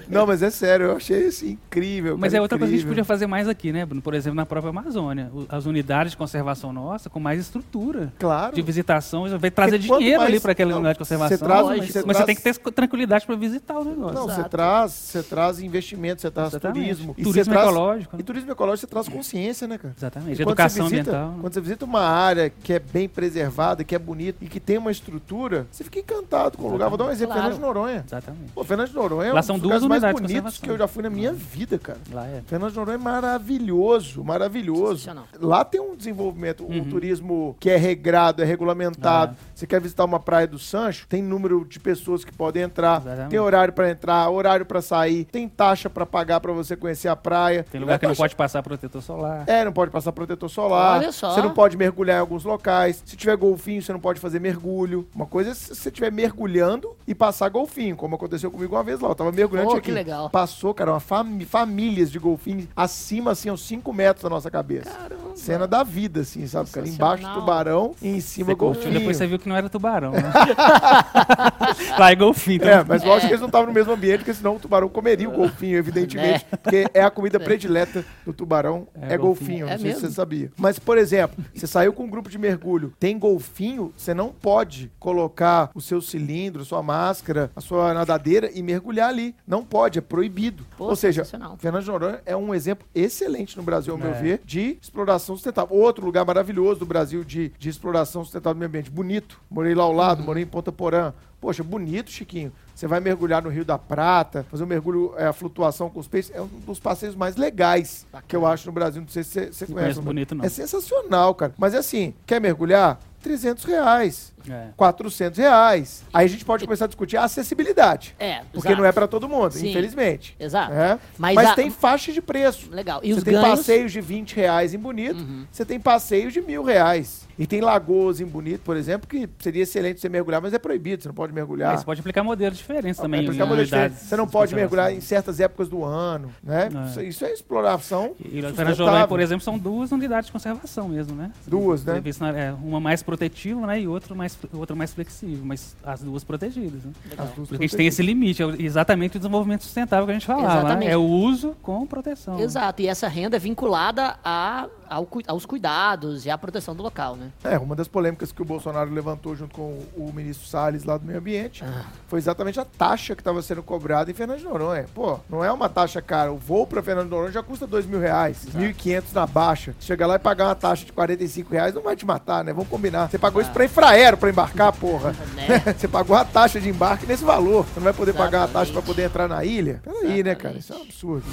Não, mas é sério, eu achei assim incrível. Mas cara, é outra coisa que a gente incrível. podia fazer mais aqui, né, Bruno? Por exemplo, na própria Amazônia. As unidades de conservação nossa com mais estrutura. Claro. De visitação, vai trazer Porque dinheiro mais- ali para aquela não, unidade de conservação. você traz- mas você mas você traz- tem que ter tranquilidade para visitar o negócio. Não, você traz, você traz investimento, você traz Exatamente. turismo. e Turismo traz- ecológico, né? E turismo ecológico você traz consciência, né, cara? Exatamente. E quando Educação você visita- ambiental. né? Quando você visita uma área que é bem preservada, que é bonita e que tem uma estrutura, você fica encantado com o lugar. Vou dar um exemplo, Claro. Fernando de Noronha. Exatamente. Pô, Fernando de Noronha é Lá um são dos duas lugares mais bonitos que eu já fui na minha vida, cara. Lá é. Fernando de Noronha é maravilhoso, maravilhoso. Lá tem um desenvolvimento, um Uhum. turismo que é regrado, é regulamentado. Ah. Você quer visitar uma praia do Sancho, tem número de pessoas que podem entrar, Exatamente. tem horário pra entrar, horário pra sair, tem taxa pra pagar pra você conhecer a praia. Tem lugar que não Taxa- pode passar protetor solar. é, não pode passar protetor solar. Olha só. Você não pode mergulhar em alguns locais. Se tiver golfinho, você não pode fazer mergulho. Uma coisa é se você estiver mergulhando e passar golfinho, como aconteceu comigo uma vez lá. Eu tava mergulhando Pô, aqui. que legal. Passou, cara, uma fami- famílias de golfinhos acima, assim, aos 5 metros da nossa cabeça. Caramba. Cena da vida, assim, sabe, cara? Embaixo tubarão e em cima Você curtiu, golfinho. depois você viu que não era tubarão, né? [LAUGHS] É golfinho. então- É, mas lógico que eles não estavam no mesmo ambiente, porque senão o tubarão comeria o golfinho, evidentemente. [LAUGHS] Porque é a comida predileta do tubarão, é, É golfinho. golfinho. Não É sei se você sabia. Mas, por exemplo, você saiu com um grupo de mergulho, tem golfinho, você não pode colocar o seu cilindro, sua máscara, a sua nadadeira e mergulhar ali. Não pode, é proibido. Pô, Ou seja. Fernando de Noronha é um exemplo excelente no Brasil, ao meu É. ver, de exploração sustentável. Outro lugar maravilhoso do Brasil de, de exploração sustentável do meio ambiente. Bonito. Morei lá ao lado, Uhum. morei em Ponta Porã. Poxa, bonito, Chiquinho. Você vai mergulhar no Rio da Prata, fazer um mergulho, é, a flutuação com os peixes. É um dos passeios mais legais que eu acho no Brasil. Não sei se você, você Não conhece. conheço bonito, não. É sensacional, cara. Mas é assim, quer mergulhar? 300 reais. É. 400 reais. Aí a gente pode começar a discutir a acessibilidade. É, Porque exato. não é pra todo mundo, Sim. infelizmente. Exato. É? Mas Mas, a- tem faixa de preço. Legal. E você tem ganhos... passeios de 20 reais em Bonito, Uhum. você tem passeios de mil reais. E tem lagoas em Bonito, por exemplo, que seria excelente você mergulhar, mas é proibido, você não pode mergulhar. Aí você pode aplicar modelos diferentes também. É uma das unidades diferenças. Você não de pode mergulhar em certas épocas do ano, né? É. Isso, é exploração. E sustentável. Jornal, por exemplo, são duas unidades de conservação mesmo, né? Duas, né? É, uma mais protetiva, né? E outra mais, outra mais flexível, mas as duas protegidas, né? Duas Porque a gente tem esse limite, é exatamente o desenvolvimento sustentável que a gente falava, né? É o uso com proteção. Exato, e essa renda é vinculada a, ao aos cuidados e à proteção do local, né? É, uma das polêmicas que o Bolsonaro levantou junto com o, ministro Salles lá do Meio Ambiente Ah. foi exatamente a taxa que estava sendo cobrada em Fernando de Noronha. Pô, não é uma taxa cara. O voo para Fernando de Noronha já custa dois mil reais, mil e quinhentos na baixa. Chegar lá e pagar uma taxa de 45 reais não vai te matar, né? Vamos combinar. Você pagou isso pra Infraero pra embarcar, porra. Né? [LAUGHS] Você pagou a taxa de embarque nesse valor. Você não vai poder pagar a taxa Exatamente. pra poder entrar na ilha? Peraí, né, cara? Exatamente. Isso é um absurdo.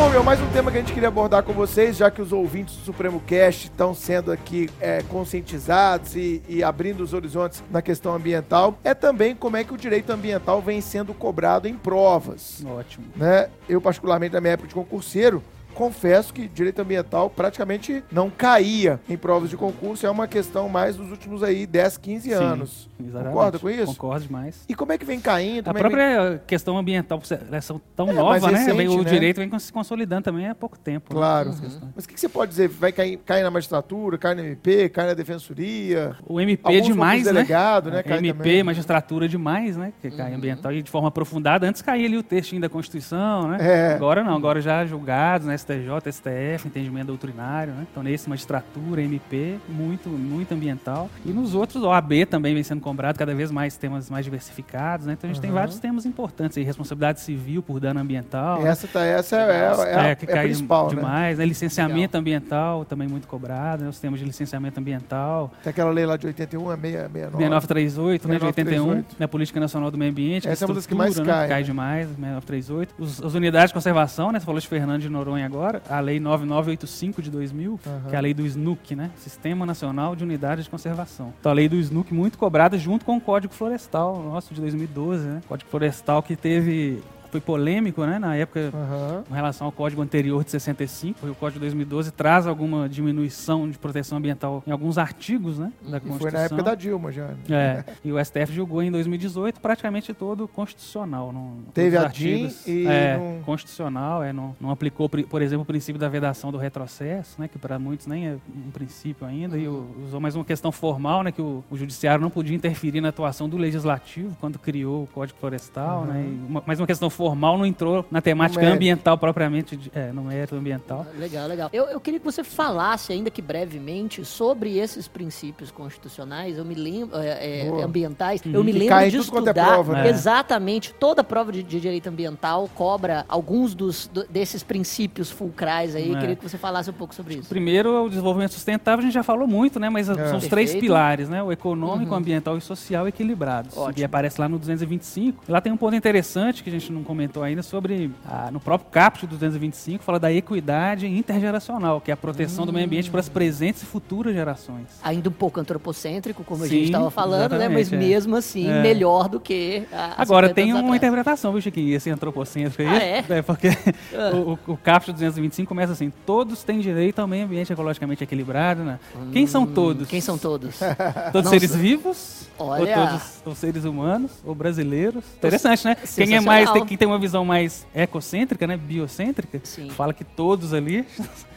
Bom, meu, mais um tema que a gente queria abordar com vocês, já que os ouvintes do Supremo Cast estão sendo aqui é, conscientizados e, e abrindo os horizontes na questão ambiental, é também como é que o direito ambiental vem sendo cobrado em provas. Ótimo. Né? Eu, particularmente, na minha época de concurseiro, confesso que direito ambiental praticamente não caía em provas de concurso. É uma questão mais dos últimos aí 10, 15 Sim, anos. Exatamente. Concorda com isso? Concordo demais. E como é que vem caindo? A é que vem- própria questão ambiental, elas são tão É, nova, né? recente, Vem- o né? direito vem se consolidando também há pouco tempo. né? Claro. Essas questões. Mas o que, que você pode dizer? Vai cair, cair na magistratura, cai na MP, cai na defensoria? O MP Alguns demais, né? delegado, né? É, Cai MP, também. magistratura demais, né? Que cai ambiental e de forma aprofundada. Antes caía ali o textinho da Constituição, né? É. Agora não, agora já julgados, né? STJ, STF, entendimento doutrinário, né? Então nesse magistratura, MP, muito, muito ambiental. E nos outros, OAB também vem sendo cobrado, cada vez mais temas mais diversificados, né? Então a gente tem vários temas importantes aí, responsabilidade civil por dano ambiental. né? Essa, tá, essa é, é, é, que é a cai principal, né? demais, né? Licenciamento ambiental também muito cobrado, né? Os temas de licenciamento ambiental. Tem aquela lei lá de 81, é 6, 69. 6938, né, de 81, 6938. né, Política Nacional do Meio Ambiente. Essa é uma das que mais né, cai, né? demais, 6938. Os, as unidades de conservação, né, você falou de Fernando de Noronha agora, a Lei 9985 de 2000, Aham. que é a lei do SNUC, né, Sistema Nacional de Unidades de Conservação. Então a lei do SNUC muito cobrada junto com o Código Florestal, nosso, de 2012, né, Código Florestal que teve... Foi polêmico, né? Na época, Aham. com relação ao código anterior de 65, o código de 2012 traz alguma diminuição de proteção ambiental em alguns artigos, né, da E Constituição. foi na época da Dilma já. né? É, e o STF julgou em 2018 praticamente todo constitucional. Não, Teve a DIN artigos, e é, não- constitucional, é, não, não aplicou, por exemplo, o princípio da vedação do retrocesso, né, que para muitos nem é um princípio ainda, e o- usou mais uma questão formal, né, que o, o judiciário não podia interferir na atuação do legislativo quando criou o Código Florestal, né, e uma, mas uma questão formal não entrou na temática ambiental propriamente, de- é, no mérito ambiental. Legal, legal. Eu, eu queria que você falasse, ainda que brevemente, sobre esses princípios constitucionais. Eu me lembro, é, é, ambientais. Uhum. Eu me lembro de é estudar prova, né? exatamente toda prova de, de direito ambiental cobra alguns dos, do- desses princípios fulcrais aí. É. Queria que você falasse um pouco sobre isso. Primeiro, o desenvolvimento sustentável, a gente já falou muito, né? Mas são os três Perfeito. pilares, né? O econômico, ambiental e social equilibrados. Ótimo. E aparece lá no 225. E lá tem um ponto interessante que a gente não comentou ainda sobre, ah, no próprio caput do 225, fala da equidade intergeracional, que é a proteção do meio ambiente para as presentes e futuras gerações. Ainda um pouco antropocêntrico, como a Sim, gente estava falando, né? Mas é. mesmo assim, É. melhor do que há Agora, 50 tem uma atrás. interpretação, viu, Chiquinho, esse antropocêntrico aí. Ah, é? [LAUGHS] porque Ah. o, o, o caput 225 começa assim, todos têm direito ao meio ambiente ecologicamente equilibrado, né? Quem são todos? Hum, Quem são todos? [LAUGHS] Todos Não seres vivos? Olha. Ou todos ou seres humanos? Ou brasileiros? Interessante, né? Quem é mais, tem, quem tem uma visão mais ecocêntrica, né? Biocêntrica, Sim. fala que todos ali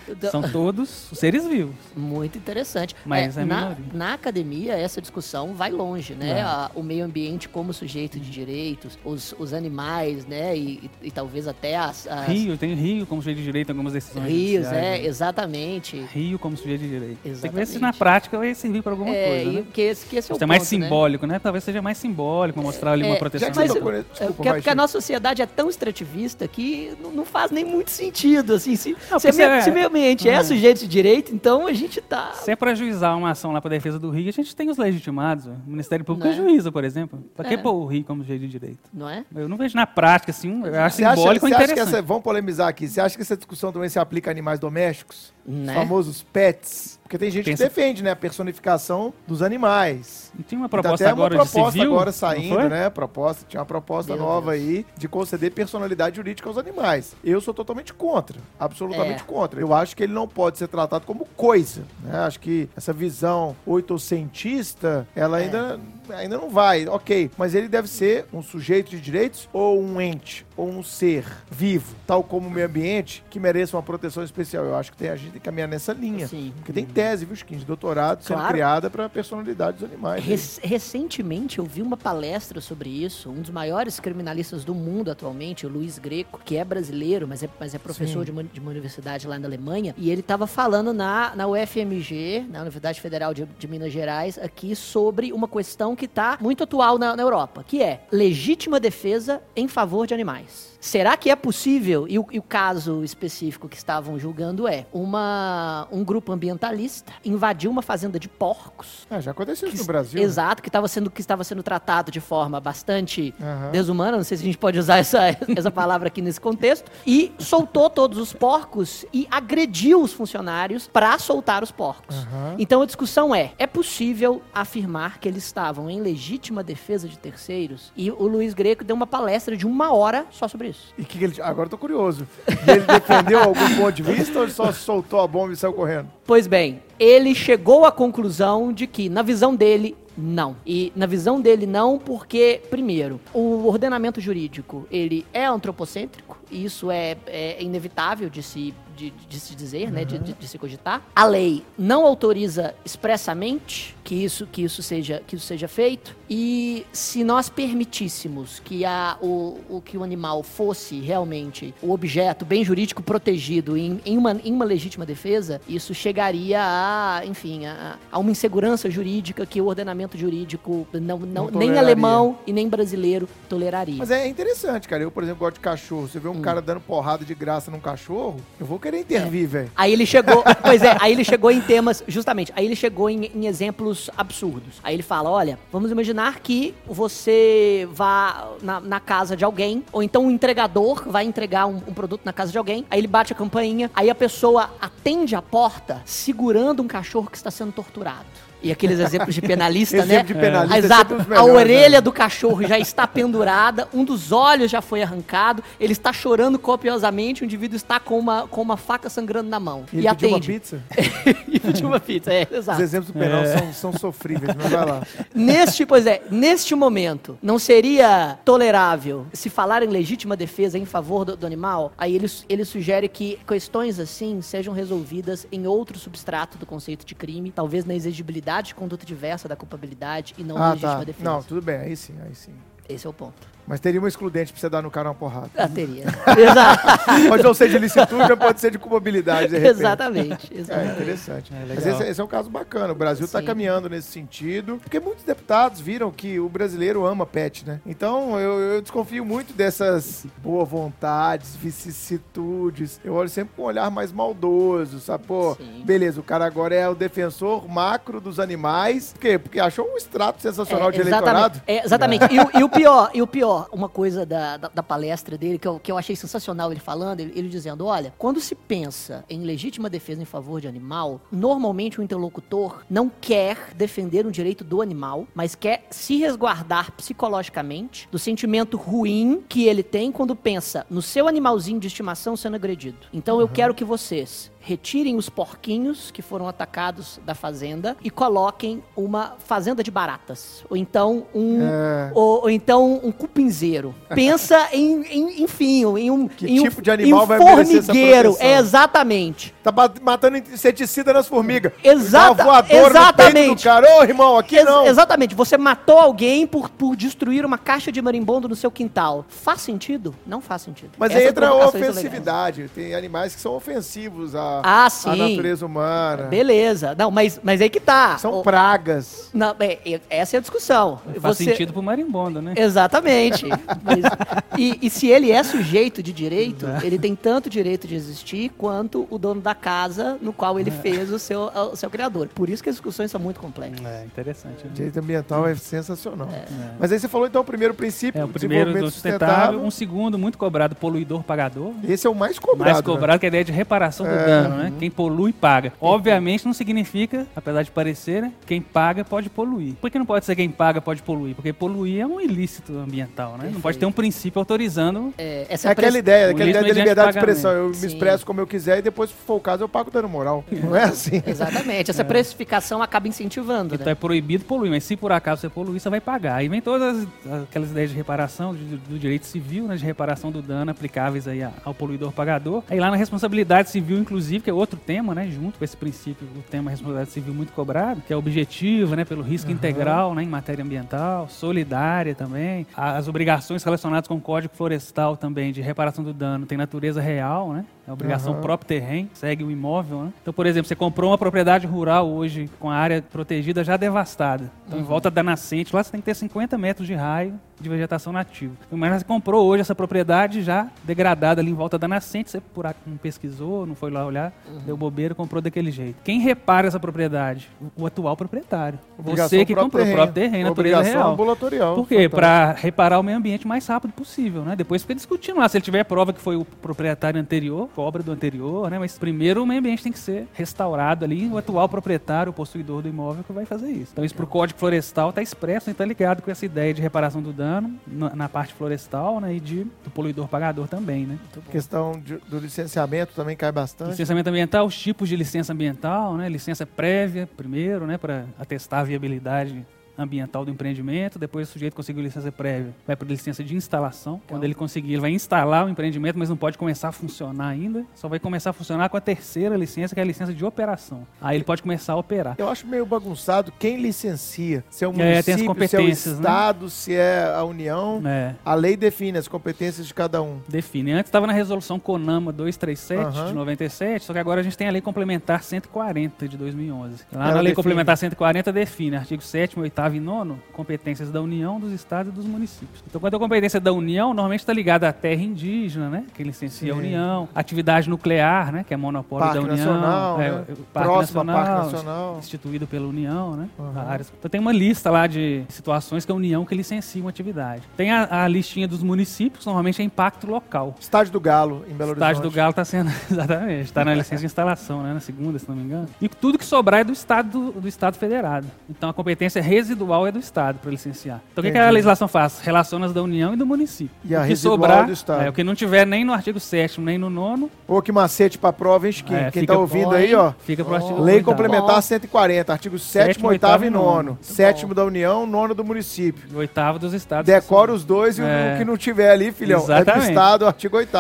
Então- são todos os [LAUGHS] seres vivos. Muito interessante. Mas é na, minoria. na academia, essa discussão vai longe, né? É. A- o meio ambiente como sujeito de direitos, os, os animais, né? E, e- e talvez até as, as Rio, tem Rio como sujeito de direito em algumas decisões rios, é, né? exatamente. Rio como sujeito de direito. Tem que ver se Exatamente. na prática vai servir para alguma É, coisa, e né? que esse, que esse é o Isso é mais ponto, né? simbólico, né? Talvez seja mais simbólico, mostrar ali uma É, proteção. já que você Mas, é, nesse- desculpa, porque, a nossa sociedade é tão extrativista que não, não faz nem muito sentido, assim. Se, Não, se, é é- se meio ambiente é Hum. sujeito de direito, então a gente tá... Se é para juizar uma ação lá para defesa do Rio, a gente tem os legitimados. O Ministério Público Né? é juíza, por exemplo. Para que É. pôr o Rio como sujeito de direito? Não é? Eu não vejo na prática, assim, um- eu acho Você acha, simbólico e você acha que interessante. essa, vamos polemizar aqui, você acha que essa discussão também se aplica a animais domésticos? Né? Os famosos pets? Porque tem gente Pensa- que defende, né, a personificação dos animais. Não tinha uma E tá proposta até agora uma de proposta civil? agora saindo, né? Proposta, tinha uma proposta Meu nova Deus. aí de conceder personalidade jurídica aos animais. Eu sou totalmente contra, absolutamente É. contra. Eu acho que ele não pode ser tratado como coisa, né? Acho que essa visão oitocentista, ela É. ainda, ainda não vai, ok. Mas ele deve ser um sujeito de direitos ou um ente, ou um ser vivo, tal como o meio ambiente, que mereça uma proteção especial. Eu acho que tem, a gente tem que caminhar nessa linha. Sim. Porque tem tese, viu, Chiquinho, de doutorado sendo Claro. criada para personalidade dos animais. Rec- recentemente eu vi uma palestra sobre isso. Um dos maiores criminalistas do mundo atualmente, o Luiz Greco, que é brasileiro, mas é, mas é professor Sim. de uma, de uma universidade lá na Alemanha. E ele estava falando na, na UFMG, na Universidade Federal de, de Minas Gerais, aqui sobre uma questão que está muito atual na, na Europa, que é legítima defesa em favor de animais. Será que é possível, e o, e o, caso específico que estavam julgando é, uma, um grupo ambientalista invadiu uma fazenda de porcos. Ah, já aconteceu que, isso no Brasil. né? Exato, que estava sendo, que estava sendo tratado de forma bastante uhum. desumana, não sei se a gente pode usar essa, [LAUGHS] essa palavra aqui nesse contexto, e soltou todos os porcos e agrediu os funcionários para soltar os porcos. Uhum. Então a discussão é, é possível afirmar que eles estavam em legítima defesa de terceiros? E o Luiz Greco deu uma palestra de uma hora só sobre isso E que, que ele. Agora eu tô curioso. E ele defendeu algum ponto de vista ou ele só soltou a bomba e saiu correndo? Pois bem, ele chegou à conclusão de que, na visão dele, não. E na visão dele, não, porque, primeiro, o ordenamento jurídico, ele é antropocêntrico, e isso é, é inevitável de se, de, de se dizer, uhum. né, de, de, de, se cogitar. A lei não autoriza expressamente que isso, que isso, seja, que isso seja feito, e se nós permitíssemos que, a, o, o, que o animal fosse realmente o objeto bem jurídico protegido em, em, uma, em uma legítima defesa, isso chegaria a, enfim, a, a uma insegurança jurídica que o ordenamento jurídico não, não, não nem alemão e nem brasileiro toleraria. Mas é interessante, cara. Eu, por exemplo, gosto de cachorro. Você vê um hum. cara dando porrada de graça num cachorro, eu vou querer intervir, é. velho. Aí ele chegou, pois é, aí ele chegou em temas, justamente, aí ele chegou em, em exemplos absurdos. Aí ele fala, olha, vamos imaginar que você vá na, na casa de alguém, ou então um entregador vai entregar um, um produto na casa de alguém, aí ele bate a campainha, aí a pessoa atende a porta segurando um cachorro que está sendo torturado. E aqueles exemplos de penalista, [LAUGHS] né? Exemplo de penalista. É. Exato. Melhores, a orelha né? do cachorro já está pendurada, um dos olhos já foi arrancado, ele está chorando copiosamente, o indivíduo está com uma, com uma faca sangrando na mão. E, e atende. uma pizza? [LAUGHS] e pediu uma pizza, é, exato. Os exemplos do penal é. são, são sofríveis, mas vai lá. [LAUGHS] Neste, pois é, neste momento, não seria tolerável se falar em legítima defesa em favor do, do animal? Aí ele, ele sugere que questões assim sejam resolvidas em outro substrato do conceito de crime, talvez na exigibilidade de conduta diversa da culpabilidade e não ah, legítima tá. defesa. Não, tudo bem, aí sim, aí sim. Esse é o ponto. Mas teria uma excludente pra você dar no cara uma porrada. Ah, teria. [LAUGHS] Exato. pode não ser de licitude, pode ser de culpabilidade, de repente. Exatamente. exatamente. É interessante. É, Mas esse, esse, é um caso bacana. O Brasil está caminhando nesse sentido, porque muitos deputados viram que o brasileiro ama pet, né? Então, eu, eu desconfio muito dessas boas vontades, vicissitudes. Eu olho sempre com um olhar mais maldoso, sabe? Pô, Sim. beleza, o cara agora é o defensor macro dos animais. Por quê? Porque achou um extrato sensacional é, de eleitorado. É, exatamente. E, e o pior, e o pior, uma coisa da, da, da, palestra dele que eu, que eu achei sensacional ele falando, ele, ele, dizendo, olha, quando se pensa em legítima defesa em favor de animal, normalmente o interlocutor não quer defender um direito do animal, mas quer se resguardar psicologicamente do sentimento ruim que ele tem quando pensa no seu animalzinho de estimação sendo agredido. Então uhum. eu quero que vocês retirem os porquinhos que foram atacados da fazenda e coloquem uma fazenda de baratas. Ou então um, é. ou, ou, então um cupinzeiro. [LAUGHS] Pensa em, em, enfim, em um, que em tipo um, de animal vai formigueiro. É, exatamente. Tá matando inseticida nas formigas. Exata, exatamente. cara. Ô, irmão, aqui Ex não. Exatamente. Você matou alguém por, por destruir uma caixa de marimbondo no seu quintal. Faz sentido? Não faz sentido. Mas Essa entra a ofensividade. Tem animais que são ofensivos a ah, sim. A natureza humana. Beleza. Não, mas, mas aí que tá. São o... pragas. Não, é, é, essa é a discussão. Faz Você... sentido pro marimbondo, né? Exatamente. mas, [LAUGHS] e, e, se ele é sujeito de direito, ele tem tanto direito de existir quanto o dono da casa no qual ele é. fez o seu, o seu criador. Por isso que as discussões são muito complexas. É, interessante. Né? Direito ambiental é sensacional. É. Mas aí você falou então o primeiro princípio, é, o primeiro do sustentável, sustentável. Um segundo, muito cobrado, poluidor-pagador. Esse é o mais cobrado. Mais cobrado, né? que é a ideia de reparação do é. dano, né? Quem polui, paga. Obviamente não significa, apesar de parecer, né, quem paga pode poluir. Por que não pode ser quem paga pode poluir? Porque poluir é um ilícito ambiental, né? Perfeito. Não pode ter um princípio autorizando. É, essa é aquela ideia, aquela ideia da liberdade de expressão. Eu Sim. me expresso como eu quiser e depois, se for o caso, eu pago dano moral. [LAUGHS] Não é assim? Exatamente. Essa é. precificação acaba incentivando. Então né? é proibido poluir, mas se por acaso você poluir, você vai pagar. Aí vem todas aquelas ideias de reparação, do, do direito civil, né, de reparação do dano aplicáveis aí ao poluidor pagador. Aí lá na responsabilidade civil, inclusive, que é outro tema, né, junto com esse princípio do tema responsabilidade civil muito cobrado, que é objetivo, né, pelo risco uhum. integral, né, em matéria ambiental, solidária também. As obrigações relacionadas com o Código Florestal também de reparação do dano tem natureza real, né? É obrigação Aham. próprio terreno, segue o imóvel, né? Então, por exemplo, você comprou uma propriedade rural hoje com a área protegida já devastada. Então, em volta da nascente, lá você tem que ter 50 metros de raio de vegetação nativa. Mas você comprou hoje essa propriedade já degradada ali em volta da nascente, você por não pesquisou, não foi lá olhar, deu bobeira, comprou daquele jeito. Quem repara essa propriedade? O, o atual proprietário. você que comprou o próprio terreno, natureza Obrigação real. ambulatorial. Por quê? Para reparar o meio ambiente o mais rápido possível, né? Depois fica discutindo lá. Se ele tiver prova que foi o proprietário anterior, obra do anterior, né? Mas primeiro o meio ambiente tem que ser restaurado ali, o atual proprietário, o possuidor do imóvel que vai fazer isso. Então isso pro Código Florestal está expresso, está ligado com essa ideia de reparação do dano na, na parte florestal, né? E de, do poluidor pagador também, né? Questão de- do licenciamento também cai bastante. Licenciamento ambiental, os tipos de licença ambiental, né? Licença prévia, primeiro, né? Para atestar a viabilidade ambiental do empreendimento. Depois o sujeito conseguiu licença prévia, vai para licença de instalação. Quando ele conseguir, ele vai instalar o empreendimento, mas não pode começar a funcionar ainda. Só vai começar a funcionar com a terceira licença, que é a licença de operação. Aí ele pode começar a operar. Eu acho meio bagunçado quem licencia. Se é o É, tem as município, se é o competências, né? estado, se é a União. É, A lei define as competências de cada um. define. Antes estava na resolução CONAMA 237 Aham. de 97, só que agora a gente tem a lei complementar 140 de 2011. Lá Ela na lei define. complementar 140 define artigo 7 8 e 9 competências da União, dos estados e dos municípios. Então, quando a competência da União, normalmente está ligada à terra indígena, né? Que licencia a Sim. União. Atividade nuclear, né? Que é monopólio Parque da União. Nacional, é, né? Parque Próximo a Nacional, Parque Nacional. instituído pela União, né? Aham. Áreas. Então tem uma lista lá de situações que a União que licencia uma atividade. Tem a, a listinha dos municípios, normalmente é impacto local. Estádio do Galo, em Belo Horizonte. do Galo está sendo, [LAUGHS] exatamente, está na licença de instalação, né? Na segunda, se não me engano. E tudo que sobrar é do Estado, do, do Estado federado. Então a competência residual é do Estado para licenciar. Então o que, que a legislação faz? Relaciona as da União e do município. E a o que residual sobrar, é do Estado. É, o que não tiver nem no artigo 7 nem no nono, Ô, que macete pra prova, hein, Chiquinho? É, Quem fica tá ouvindo bom, aí, ó. fica pro artigo Lei oitavo. complementar Bom. 140, artigo 7, Sétimo, 8 oitavo e e 9. nono. Sétimo da União, nono do município. O oitavo dos estados. Decora os dois e o- É. o que não tiver ali, filhão, é do Exatamente. Estado, artigo 8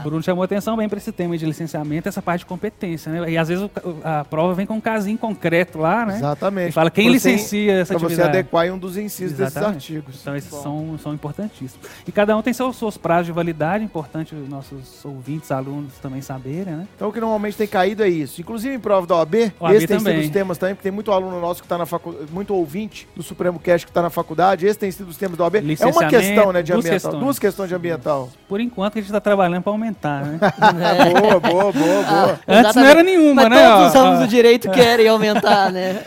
O Bruno chamou atenção bem para esse tema de licenciamento, essa parte de competência, né? E às vezes o a prova vem com um casinho concreto lá, né? Exatamente. E fala quem licencia essa Pra você atividade. adequar em um dos incisos desses Exatamente. artigos. Então esses Bom. são, são importantíssimos. E cada um tem seus, seus prazos de validade, importante os nossos ouvintes, alunos também saberem, né? Então o que normalmente tem caído é isso. Inclusive em prova da OAB, OAB esse tem sido os temas também, porque tem muito aluno nosso que está na faculdade, muito ouvinte do Supremo Cast que está na faculdade, esse tem sido os temas da OAB. É uma questão, né, de duas ambiental. questões. Duas questões de ambiental. Por enquanto a gente está trabalhando para aumentar, né? [LAUGHS] boa, boa, boa, boa. Antes não era nenhuma, Mas né? todos os ó. do direito querem aumentar, né? [LAUGHS]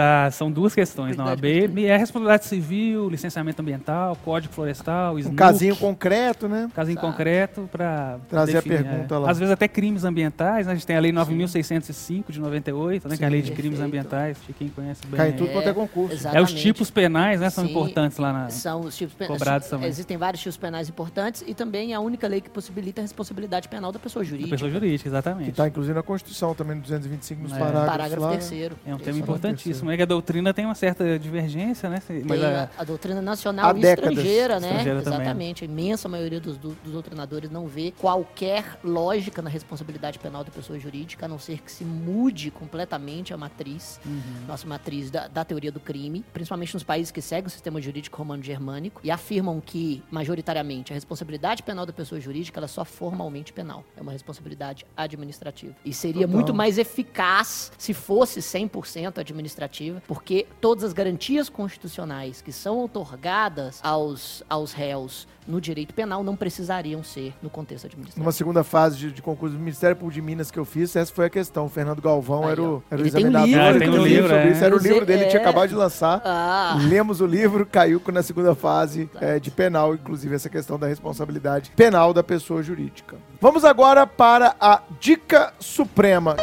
Ah, são duas questões na OAB. Cuidado É responsabilidade civil, licenciamento ambiental, código florestal, Um SNUC, casinho concreto, né? casinho Tá. concreto para Trazer a pergunta lá. Às vezes até crimes ambientais, né? A gente tem a lei 9605 de 98, né? que é a lei de Sim. crimes Perfeito. ambientais, Chiquinho conhece bem. Cai aí. tudo quanto é concurso. É, os Exatamente. tipos penais, né? São Sim. importantes lá na... São os tipos penais. Cobrados também. Existem vários tipos penais importantes e também é a única lei que possibilita a responsabilidade penal da pessoa da jurídica. pessoa jurídica, Que exatamente. está inclusive na Constituição também, no 225, nos É. parágrafos Parágrafo lá. terceiro. É um Isso tema é importantíssimo. É que a doutrina tem uma certa divergência, né? Mas Tem a- a, doutrina nacional e estrangeira, né? Estrangeira também. Exatamente. A imensa maioria dos, do- dos doutrinadores não vê qualquer lógica na responsabilidade penal da pessoa jurídica, a não ser que se mude completamente a matriz, Uhum. nossa matriz da, da teoria do crime, principalmente nos países que seguem o sistema jurídico romano-germânico e afirmam que, majoritariamente, a responsabilidade penal da pessoa jurídica ela é só formalmente penal. É uma responsabilidade administrativa. E seria Total. muito mais eficaz se fosse 100% administrativa, porque todas as garantias constitucionais que são otorgadas aos, aos réus no direito penal não precisariam ser no contexto administrativo. Numa segunda fase de, de concurso do Ministério Público de Minas que eu fiz, essa foi a questão. O Fernando Galvão Aí, era o, era o Ele tem um examinador. livro, ele tem um um livro, sobre é. isso. Era o livro dele, ele tinha é- acabado de lançar. Ah, Lemos o livro, caiu na segunda fase é, de penal, inclusive essa questão da responsabilidade penal da pessoa jurídica. Vamos agora para a Dica Suprema.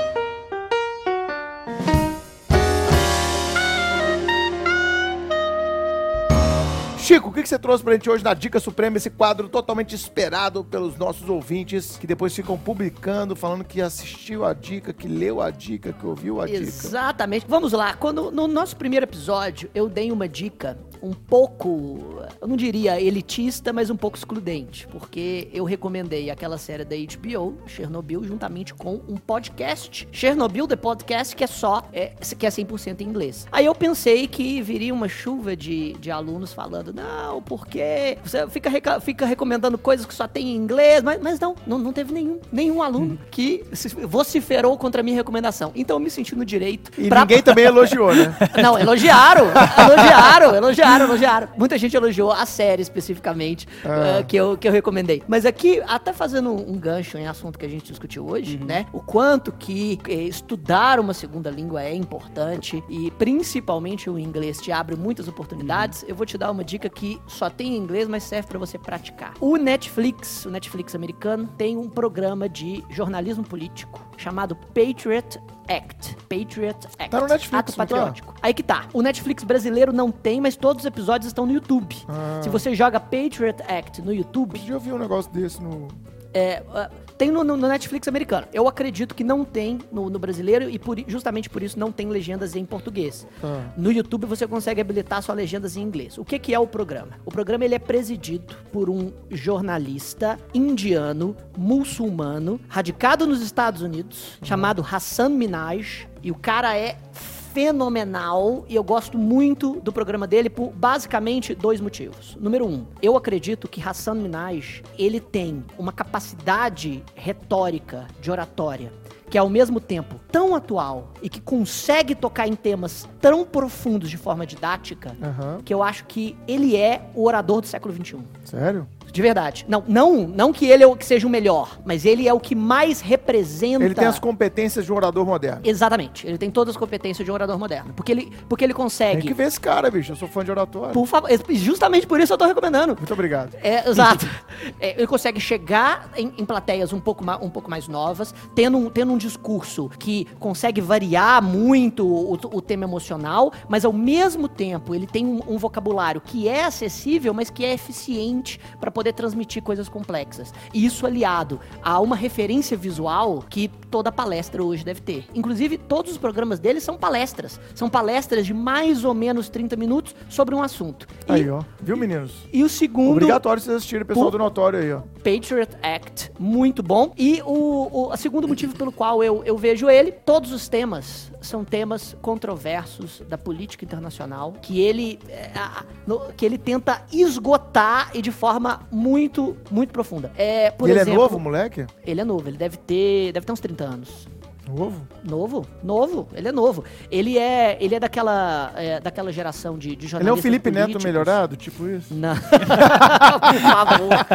Chico, o que que você trouxe pra gente hoje na Dica Suprema, esse quadro totalmente esperado pelos nossos ouvintes, que depois ficam publicando, falando que assistiu a dica, que leu a dica, que ouviu a dica. Exatamente. Vamos lá. Quando no nosso primeiro episódio eu dei uma dica um pouco, eu não diria elitista, mas um pouco excludente, porque eu recomendei aquela série da HBO, Chernobyl, juntamente com um podcast, Chernobyl The Podcast, que é só, é, que é 100% em inglês. Aí eu pensei que viria uma chuva de, de alunos falando, não, porque você fica, fica recomendando coisas que só tem em inglês, mas, mas não, não, não teve nenhum, nenhum aluno que se- vociferou contra a minha recomendação. Então eu me senti no direito. E pra- ninguém também elogiou, né? [LAUGHS] não, elogiaram, elogiaram, elogiaram, elogiaram. Muita gente elogiou a série especificamente Ah. eh, que, eu, que eu recomendei. Mas aqui, até fazendo um, gancho em assunto que a gente discutiu hoje, né? O quanto que eh, estudar uma segunda língua é importante e principalmente o inglês te abre muitas oportunidades, eu vou te dar uma dica que só tem em inglês, mas serve pra você praticar. O Netflix, o Netflix americano, tem um programa de jornalismo político chamado Patriot Act. Patriot Act. Tá no Netflix, Ato não tá? patriótico. Aí que tá. O Netflix brasileiro não tem, mas todos os episódios estão no YouTube. Ah. Se você joga Patriot Act no YouTube, Eu já vi um negócio desse no. é, ah, tem no, no- Netflix americano. Eu acredito que não tem no, no brasileiro e por justamente por isso não tem legendas em português. Tá. No YouTube você consegue habilitar só legendas em inglês. O que, que é o programa? O programa ele é presidido por um jornalista indiano, muçulmano, radicado nos Estados Unidos, chamado Hassan Minaj. E o cara é fenomenal e eu gosto muito do programa dele por basicamente dois motivos. Número um, eu acredito que Hassan Minaj ele tem uma capacidade retórica de oratória que é ao mesmo tempo tão atual e que consegue tocar em temas tão profundos de forma didática Aham. que eu acho que ele é o orador do século XXI. Sério? De verdade. Não, não, não que ele é o que seja o melhor, mas ele é o que mais representa. Ele tem as competências de um orador moderno. Exatamente. Ele tem todas as competências de um orador moderno. Porque ele, porque ele Tem consegue. que ver esse cara, bicho. Eu sou fã de oratório. Por favor. Justamente por isso eu tô recomendando. Muito obrigado. É, exato. [LAUGHS] É, ele consegue chegar em, em plateias um pouco, um pouco mais novas, tendo um, tendo um discurso que consegue variar muito o, o tema emocional, mas ao mesmo tempo ele tem um, um vocabulário que é acessível, mas que é eficiente para poder transmitir coisas complexas. E isso aliado a uma referência visual que toda palestra hoje deve ter. Inclusive, todos os programas dele são palestras. São palestras de mais ou menos 30 minutos sobre um assunto. E, Aí, ó. Viu, meninos? e o segundo. Obrigatório vocês assistirem, pessoal do Notório aí, ó. Patriot Act, muito bom. E o, o a segundo motivo pelo qual eu, eu vejo ele, todos os temas são temas controversos da política internacional, que ele, é, que ele tenta esgotar e de forma muito, muito profunda. É, por ele exemplo, é novo, moleque? Ele é novo, ele deve ter, deve ter uns 30 anos. Novo? Novo, novo, ele é novo. Ele é, ele é daquela, é, daquela geração de, de Ele é jornalistas o Felipe Neto políticos. melhorado, tipo isso? Não. [LAUGHS] Por favor.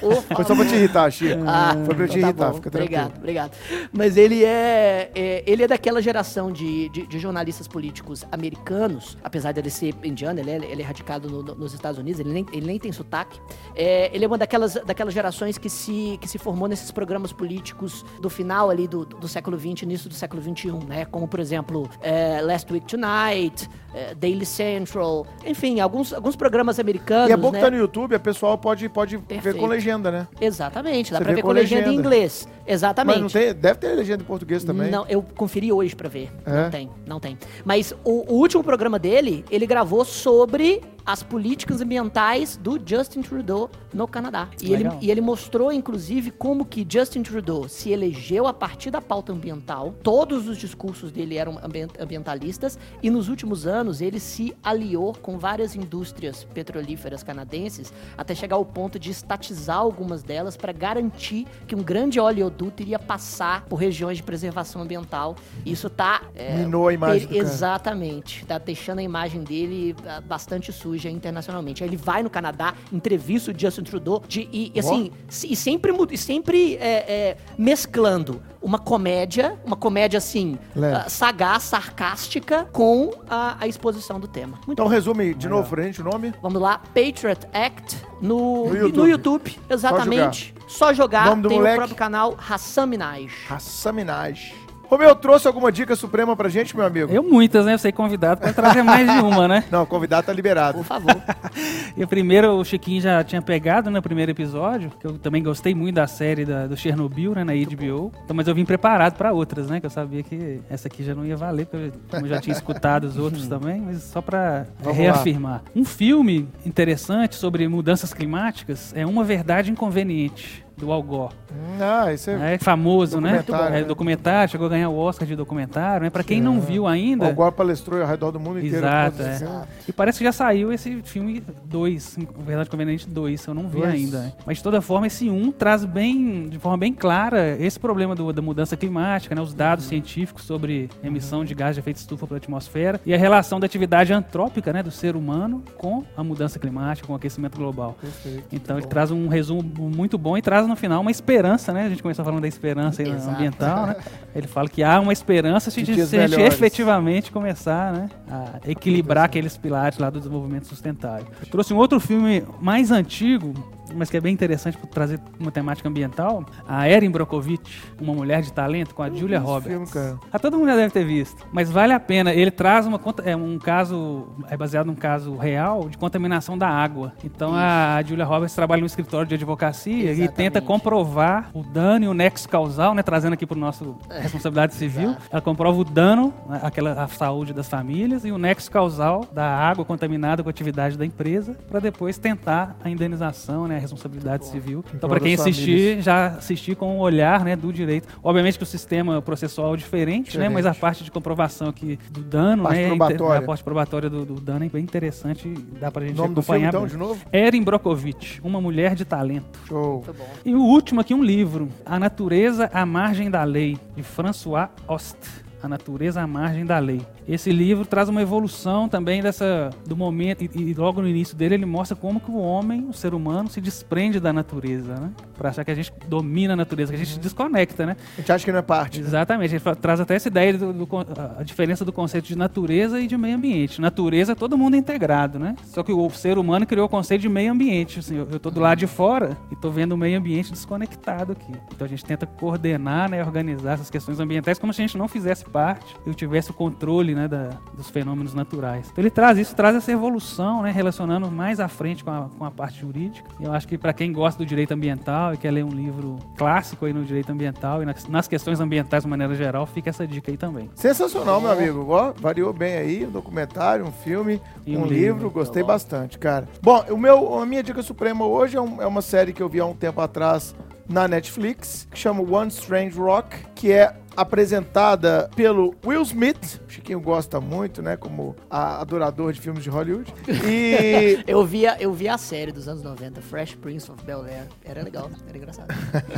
Por Foi só pra te irritar, Chico. Ah, Foi pra te então tá irritar, bom. fica Obrigado, tranquilo. obrigado. Mas ele é, é- ele é daquela geração de, de, de jornalistas políticos americanos, apesar dele ser indiano, ele é, ele é radicado no- no- nos Estados Unidos, ele nem, ele nem tem sotaque. É, ele é uma daquelas, daquelas gerações que se, que se formou nesses programas políticos do final ali do, do século XX, início do século XXI, né? Como, por exemplo, é, Last Week Tonight, é, Daily Central, enfim, alguns, alguns programas americanos, E é bom que né? tá no YouTube, a pessoal pode, pode ver com legenda, né? Exatamente, dá Você pra ver com legenda em inglês. Exatamente. Mas não tem, deve ter legenda em português também. Não, eu conferi hoje pra ver. É? Não tem, não tem. Mas o, o último programa dele, ele gravou sobre as políticas ambientais do Justin Trudeau no Canadá. E ele, e ele mostrou, inclusive, como que Justin Trudeau se elegeu a partir da pauta ambiental. Todos os discursos dele eram ambien- ambientalistas. E nos últimos anos, ele se aliou com várias indústrias petrolíferas canadenses até chegar ao ponto de estatizar algumas delas para garantir que um grande oleoduto iria passar por regiões de preservação ambiental. Isso tá... é, Minou a imagem cara. Exatamente. Tá deixando a imagem dele ah, bastante suja internacionalmente. Aí ele vai no Canadá, entrevista o Justin Trudeau de, e, e assim, se- e sempre, e sempre é, é, mesclando uma comédia, uma comédia assim, Leve. ah, sagaz, sarcástica, com a, a exposição do tema. Muito Então resume de novo pra gente o nome. Vamos lá, Patriot Act no, No no YouTube. YouTube. exatamente. Só jogar, Nome do tem moleque? o próprio canal Hassam Minaj. Hassaminage. Ô meu, trouxe alguma dica suprema pra gente, meu amigo? Eu muitas, né? Eu sei convidado para trazer mais de uma, né? [LAUGHS] Não, convidado tá liberado. Por favor. [LAUGHS] E o primeiro, o Chiquinho já tinha pegado no primeiro episódio, que eu também gostei muito da série da, do Chernobyl, né, na HBO. Então, mas eu vim preparado para outras, né? Que eu sabia que essa aqui já não ia valer, porque eu, como eu já tinha escutado os outros [LAUGHS] também, mas só para Vamos reafirmar. Um filme interessante sobre mudanças climáticas é Uma Verdade Inconveniente, do Al Gore. Hum, Ah, isso é... É famoso, né? Documentário, É né? documentário, chegou a ganhar o Oscar de documentário, né? Para quem não viu ainda. Agora palestrou ao redor do mundo inteiro. Exato, é. esses- E parece que já saiu esse filme 2, Verdade Conveniente 2, eu não vi Dois. ainda. né? Mas de toda forma, esse 1 um traz bem, de forma bem clara, esse problema do- da mudança climática, né? os dados científicos sobre emissão de gás de efeito estufa para a atmosfera e a relação da atividade antrópica né, do ser humano com a mudança climática, com o aquecimento global. Perfeito. Então ele traz um resumo muito bom e traz no final uma esperança, né? A gente começou falando da esperança ambiental, né? Ele fala que há uma esperança se, De a gente- dias se a gente efetivamente começar, né? A equilibrar aqueles pilares lá do desenvolvimento sustentável. Eu trouxe um outro filme mais antigo, mas que é bem interessante por trazer uma temática ambiental, a Erin Brockovich, uma mulher de talento, com a Julia esse Roberts. filme. Ah, todo mundo já deve ter visto. Mas vale a pena. Ele traz uma é um caso, é baseado num caso real de contaminação da água. Então a Julia Roberts trabalha no escritório de advocacia e Exatamente. tenta comprovar o dano e o nexo causal, né? Trazendo aqui para o nosso responsabilidade civil. Exato. Ela comprova o dano, né, aquela a saúde das famílias e o nexo causal da água contaminada com a atividade da empresa, para depois tentar a indenização, né? Responsabilidade civil. Então, prol para quem assistir, já assistir com o olhar né, do direito. Obviamente que o sistema processual é diferente, né, mas a Diferente. parte de comprovação aqui do dano, Parte né, probatória. a parte probatória do, do dano é bem interessante e dá pra gente O nome do filme, acompanhar. então, de novo? Erin Brockovich, Uma Mulher de Talento. Show. Muito bom. E o último aqui, um livro, A Natureza à Margem da Lei, de François Ost. A Natureza à Margem da Lei. Esse livro traz uma evolução também dessa do momento e, e logo no início dele ele mostra como que o homem, o ser humano, se desprende da natureza, né? Para achar que a gente domina a natureza, que a gente desconecta, né? A gente acha que não é parte. né? Exatamente, ele fa- traz até essa ideia do, do a diferença do conceito de natureza e de meio ambiente. Natureza, todo mundo é integrado, né? Só que o ser humano criou o conceito de meio ambiente. Assim, eu, eu tô do lado de fora e tô vendo o meio ambiente desconectado aqui. Então a gente tenta coordenar, né, organizar essas questões ambientais como se a gente não fizesse parte e tivesse o controle, né, da- dos fenômenos naturais. Então ele traz isso, traz essa evolução, né, relacionando mais à frente com a, com a parte jurídica. Eu acho que para quem gosta do direito ambiental e quer ler um livro clássico aí no direito ambiental e nas, nas questões ambientais de maneira geral, fica essa dica aí também. Sensacional, meu amigo. Ó, variou bem aí, um documentário, um filme, um, um livro. livro. Gostei Tá bastante, cara. Bom, o meu, a minha dica suprema hoje é, um- é uma série que eu vi há um tempo atrás na Netflix, que chama One Strange Rock, que é apresentada pelo Will Smith. Chiquinho gosta muito, né? Como a- adorador de filmes de Hollywood. [LAUGHS] E Eu via, eu via a série dos anos 90, Fresh Prince of Bel-Air. Era legal, era engraçado.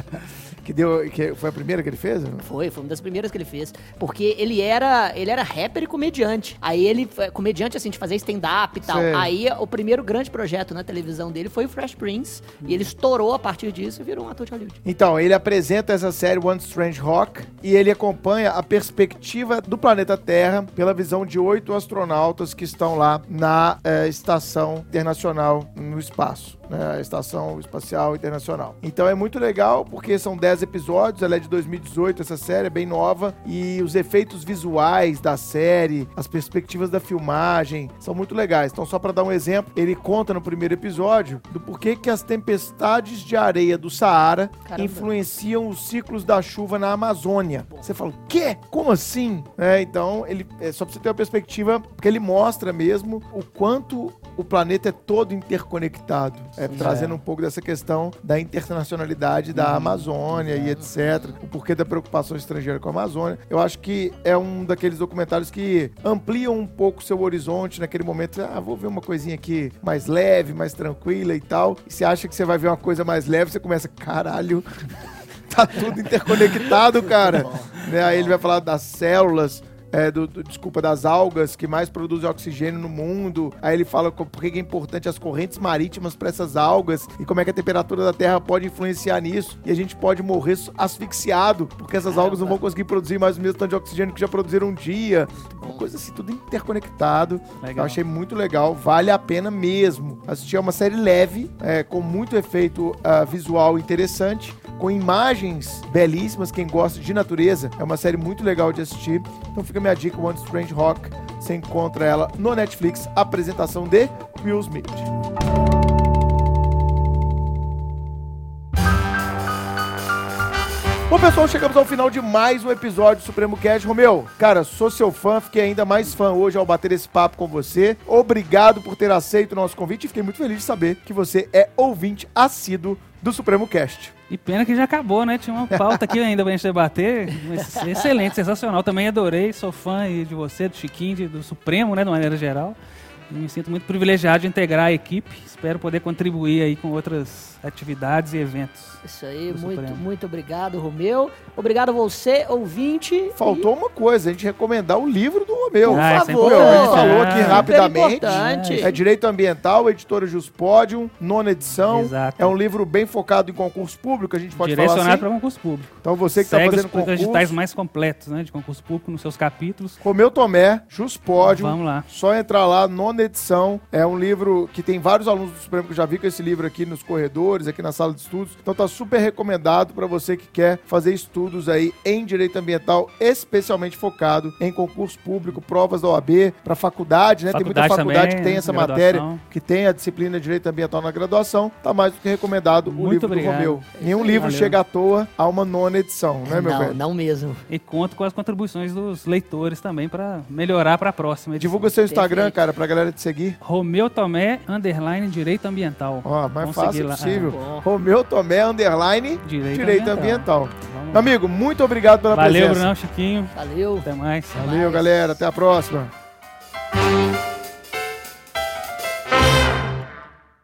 [LAUGHS] que deu. Que foi a primeira que ele fez? né? Foi, foi uma das primeiras que ele fez. Porque ele era, ele era rapper e comediante. Aí ele, é, comediante assim, de fazer stand-up e tal. Sei. Aí o primeiro grande projeto na televisão dele foi o Fresh Prince. E ele estourou a partir disso e virou um ator de Hollywood. Então, ele apresenta essa série One Strange Rock e ele acompanha a perspectiva do planeta Terra pela visão de oito astronautas que estão lá na eh, Estação Internacional no Espaço, né, a Estação Espacial Internacional. Então é muito legal porque são 10 episódios, ela é de 2018, essa série é bem nova e os efeitos visuais da série, as perspectivas da filmagem são muito legais. Então, só para dar um exemplo, ele conta no primeiro episódio do porquê que as tempestades de areia do Saara Caramba. influenciam os ciclos da chuva na Amazônia. Você fala, quê? Como assim? É, então, ele é só pra você ter uma perspectiva, porque ele mostra mesmo o quanto o planeta é todo interconectado. É, trazendo um pouco dessa questão da internacionalidade da Amazônia e etc. O porquê da preocupação estrangeira com a Amazônia. Eu acho que é um daqueles documentários que ampliam um pouco o seu horizonte naquele momento. Ah, vou ver uma coisinha aqui mais leve, mais tranquila e tal. E você acha que você vai ver uma coisa mais leve, você começa, caralho, [LAUGHS] tá tudo interconectado, cara. [LAUGHS] Né? Aí ele vai falar das células. É, do- do- desculpa, das algas que mais produzem oxigênio no mundo. Aí ele fala por que é importante as correntes marítimas para essas algas e como é que a temperatura da Terra pode influenciar nisso. E a gente pode morrer asfixiado, porque essas algas não vão conseguir produzir mais o mesmo tanto de oxigênio que já produziram um dia. Uma coisa assim, tudo interconectado. Legal. Eu achei muito legal, vale a pena mesmo. Assistir é uma série leve, é, com muito efeito ah, visual interessante, com imagens belíssimas. Quem gosta de natureza, é uma série muito legal de assistir. Então fica minha dica, One Strange Rock. Você encontra ela no Netflix, apresentação de Will Smith. Bom, pessoal, chegamos ao final de mais um episódio do Supremo Cast. Romeu, cara, sou seu fã, fiquei ainda mais fã hoje ao bater esse papo com você. Obrigado por ter aceito o nosso convite e fiquei muito feliz de saber que você é ouvinte assíduo do Supremo Cast. E pena que já acabou, né? Tinha uma pauta aqui ainda pra gente debater. Excelente, sensacional. Também adorei, sou fã de você, do Chiquinho, do Supremo, né? De maneira geral. E me sinto muito privilegiado de integrar a equipe. Espero poder contribuir aí com outras atividades e eventos. Isso aí, muito, Supremo. muito obrigado, Romeu. Obrigado a você, ouvinte. Faltou e... uma coisa, a gente recomendar o livro do Romeu. Por ah, favor. A gente falou aqui rapidamente. É Direito Ambiental, editora Juspodium, nona edição. Exato. É um livro bem focado em concurso público, a gente pode falar assim. para concurso público. Então você que está fazendo concurso... os digitais mais completos, né, de concurso público nos seus capítulos. Romeu Tomé, Juspodium. Vamos lá. Só entrar lá, nona edição. É um livro que tem vários alunos do Supremo que já vi com esse livro aqui nos corredores, aqui na sala de estudos. Então tá super recomendado para você que quer fazer estudos aí em direito ambiental, especialmente focado em concurso público, provas da OAB, para faculdade, né? Faculdade tem muita faculdade também, que tem essa matéria, que tem a disciplina de direito ambiental na graduação. Tá mais do que recomendado Muito o livro obrigado. do Romeu. Nenhum livro Valeu. chega à toa a uma nona edição, né, meu não, velho? Não mesmo. E conto com as contribuições dos leitores também para melhorar para a próxima edição. Divulga seu Instagram, Perfeito. cara, pra galera te seguir. Romeu Tomé, underline, direito ambiental. Ó, mais fácil possível. Instagram. Romeu Tomé, underline, direito, direito ambiental. ambiental. Amigo, muito obrigado pela Valeu, presença. Valeu, Brunão, Chiquinho. Valeu. Até mais. Valeu, Valeu, galera. Até a próxima.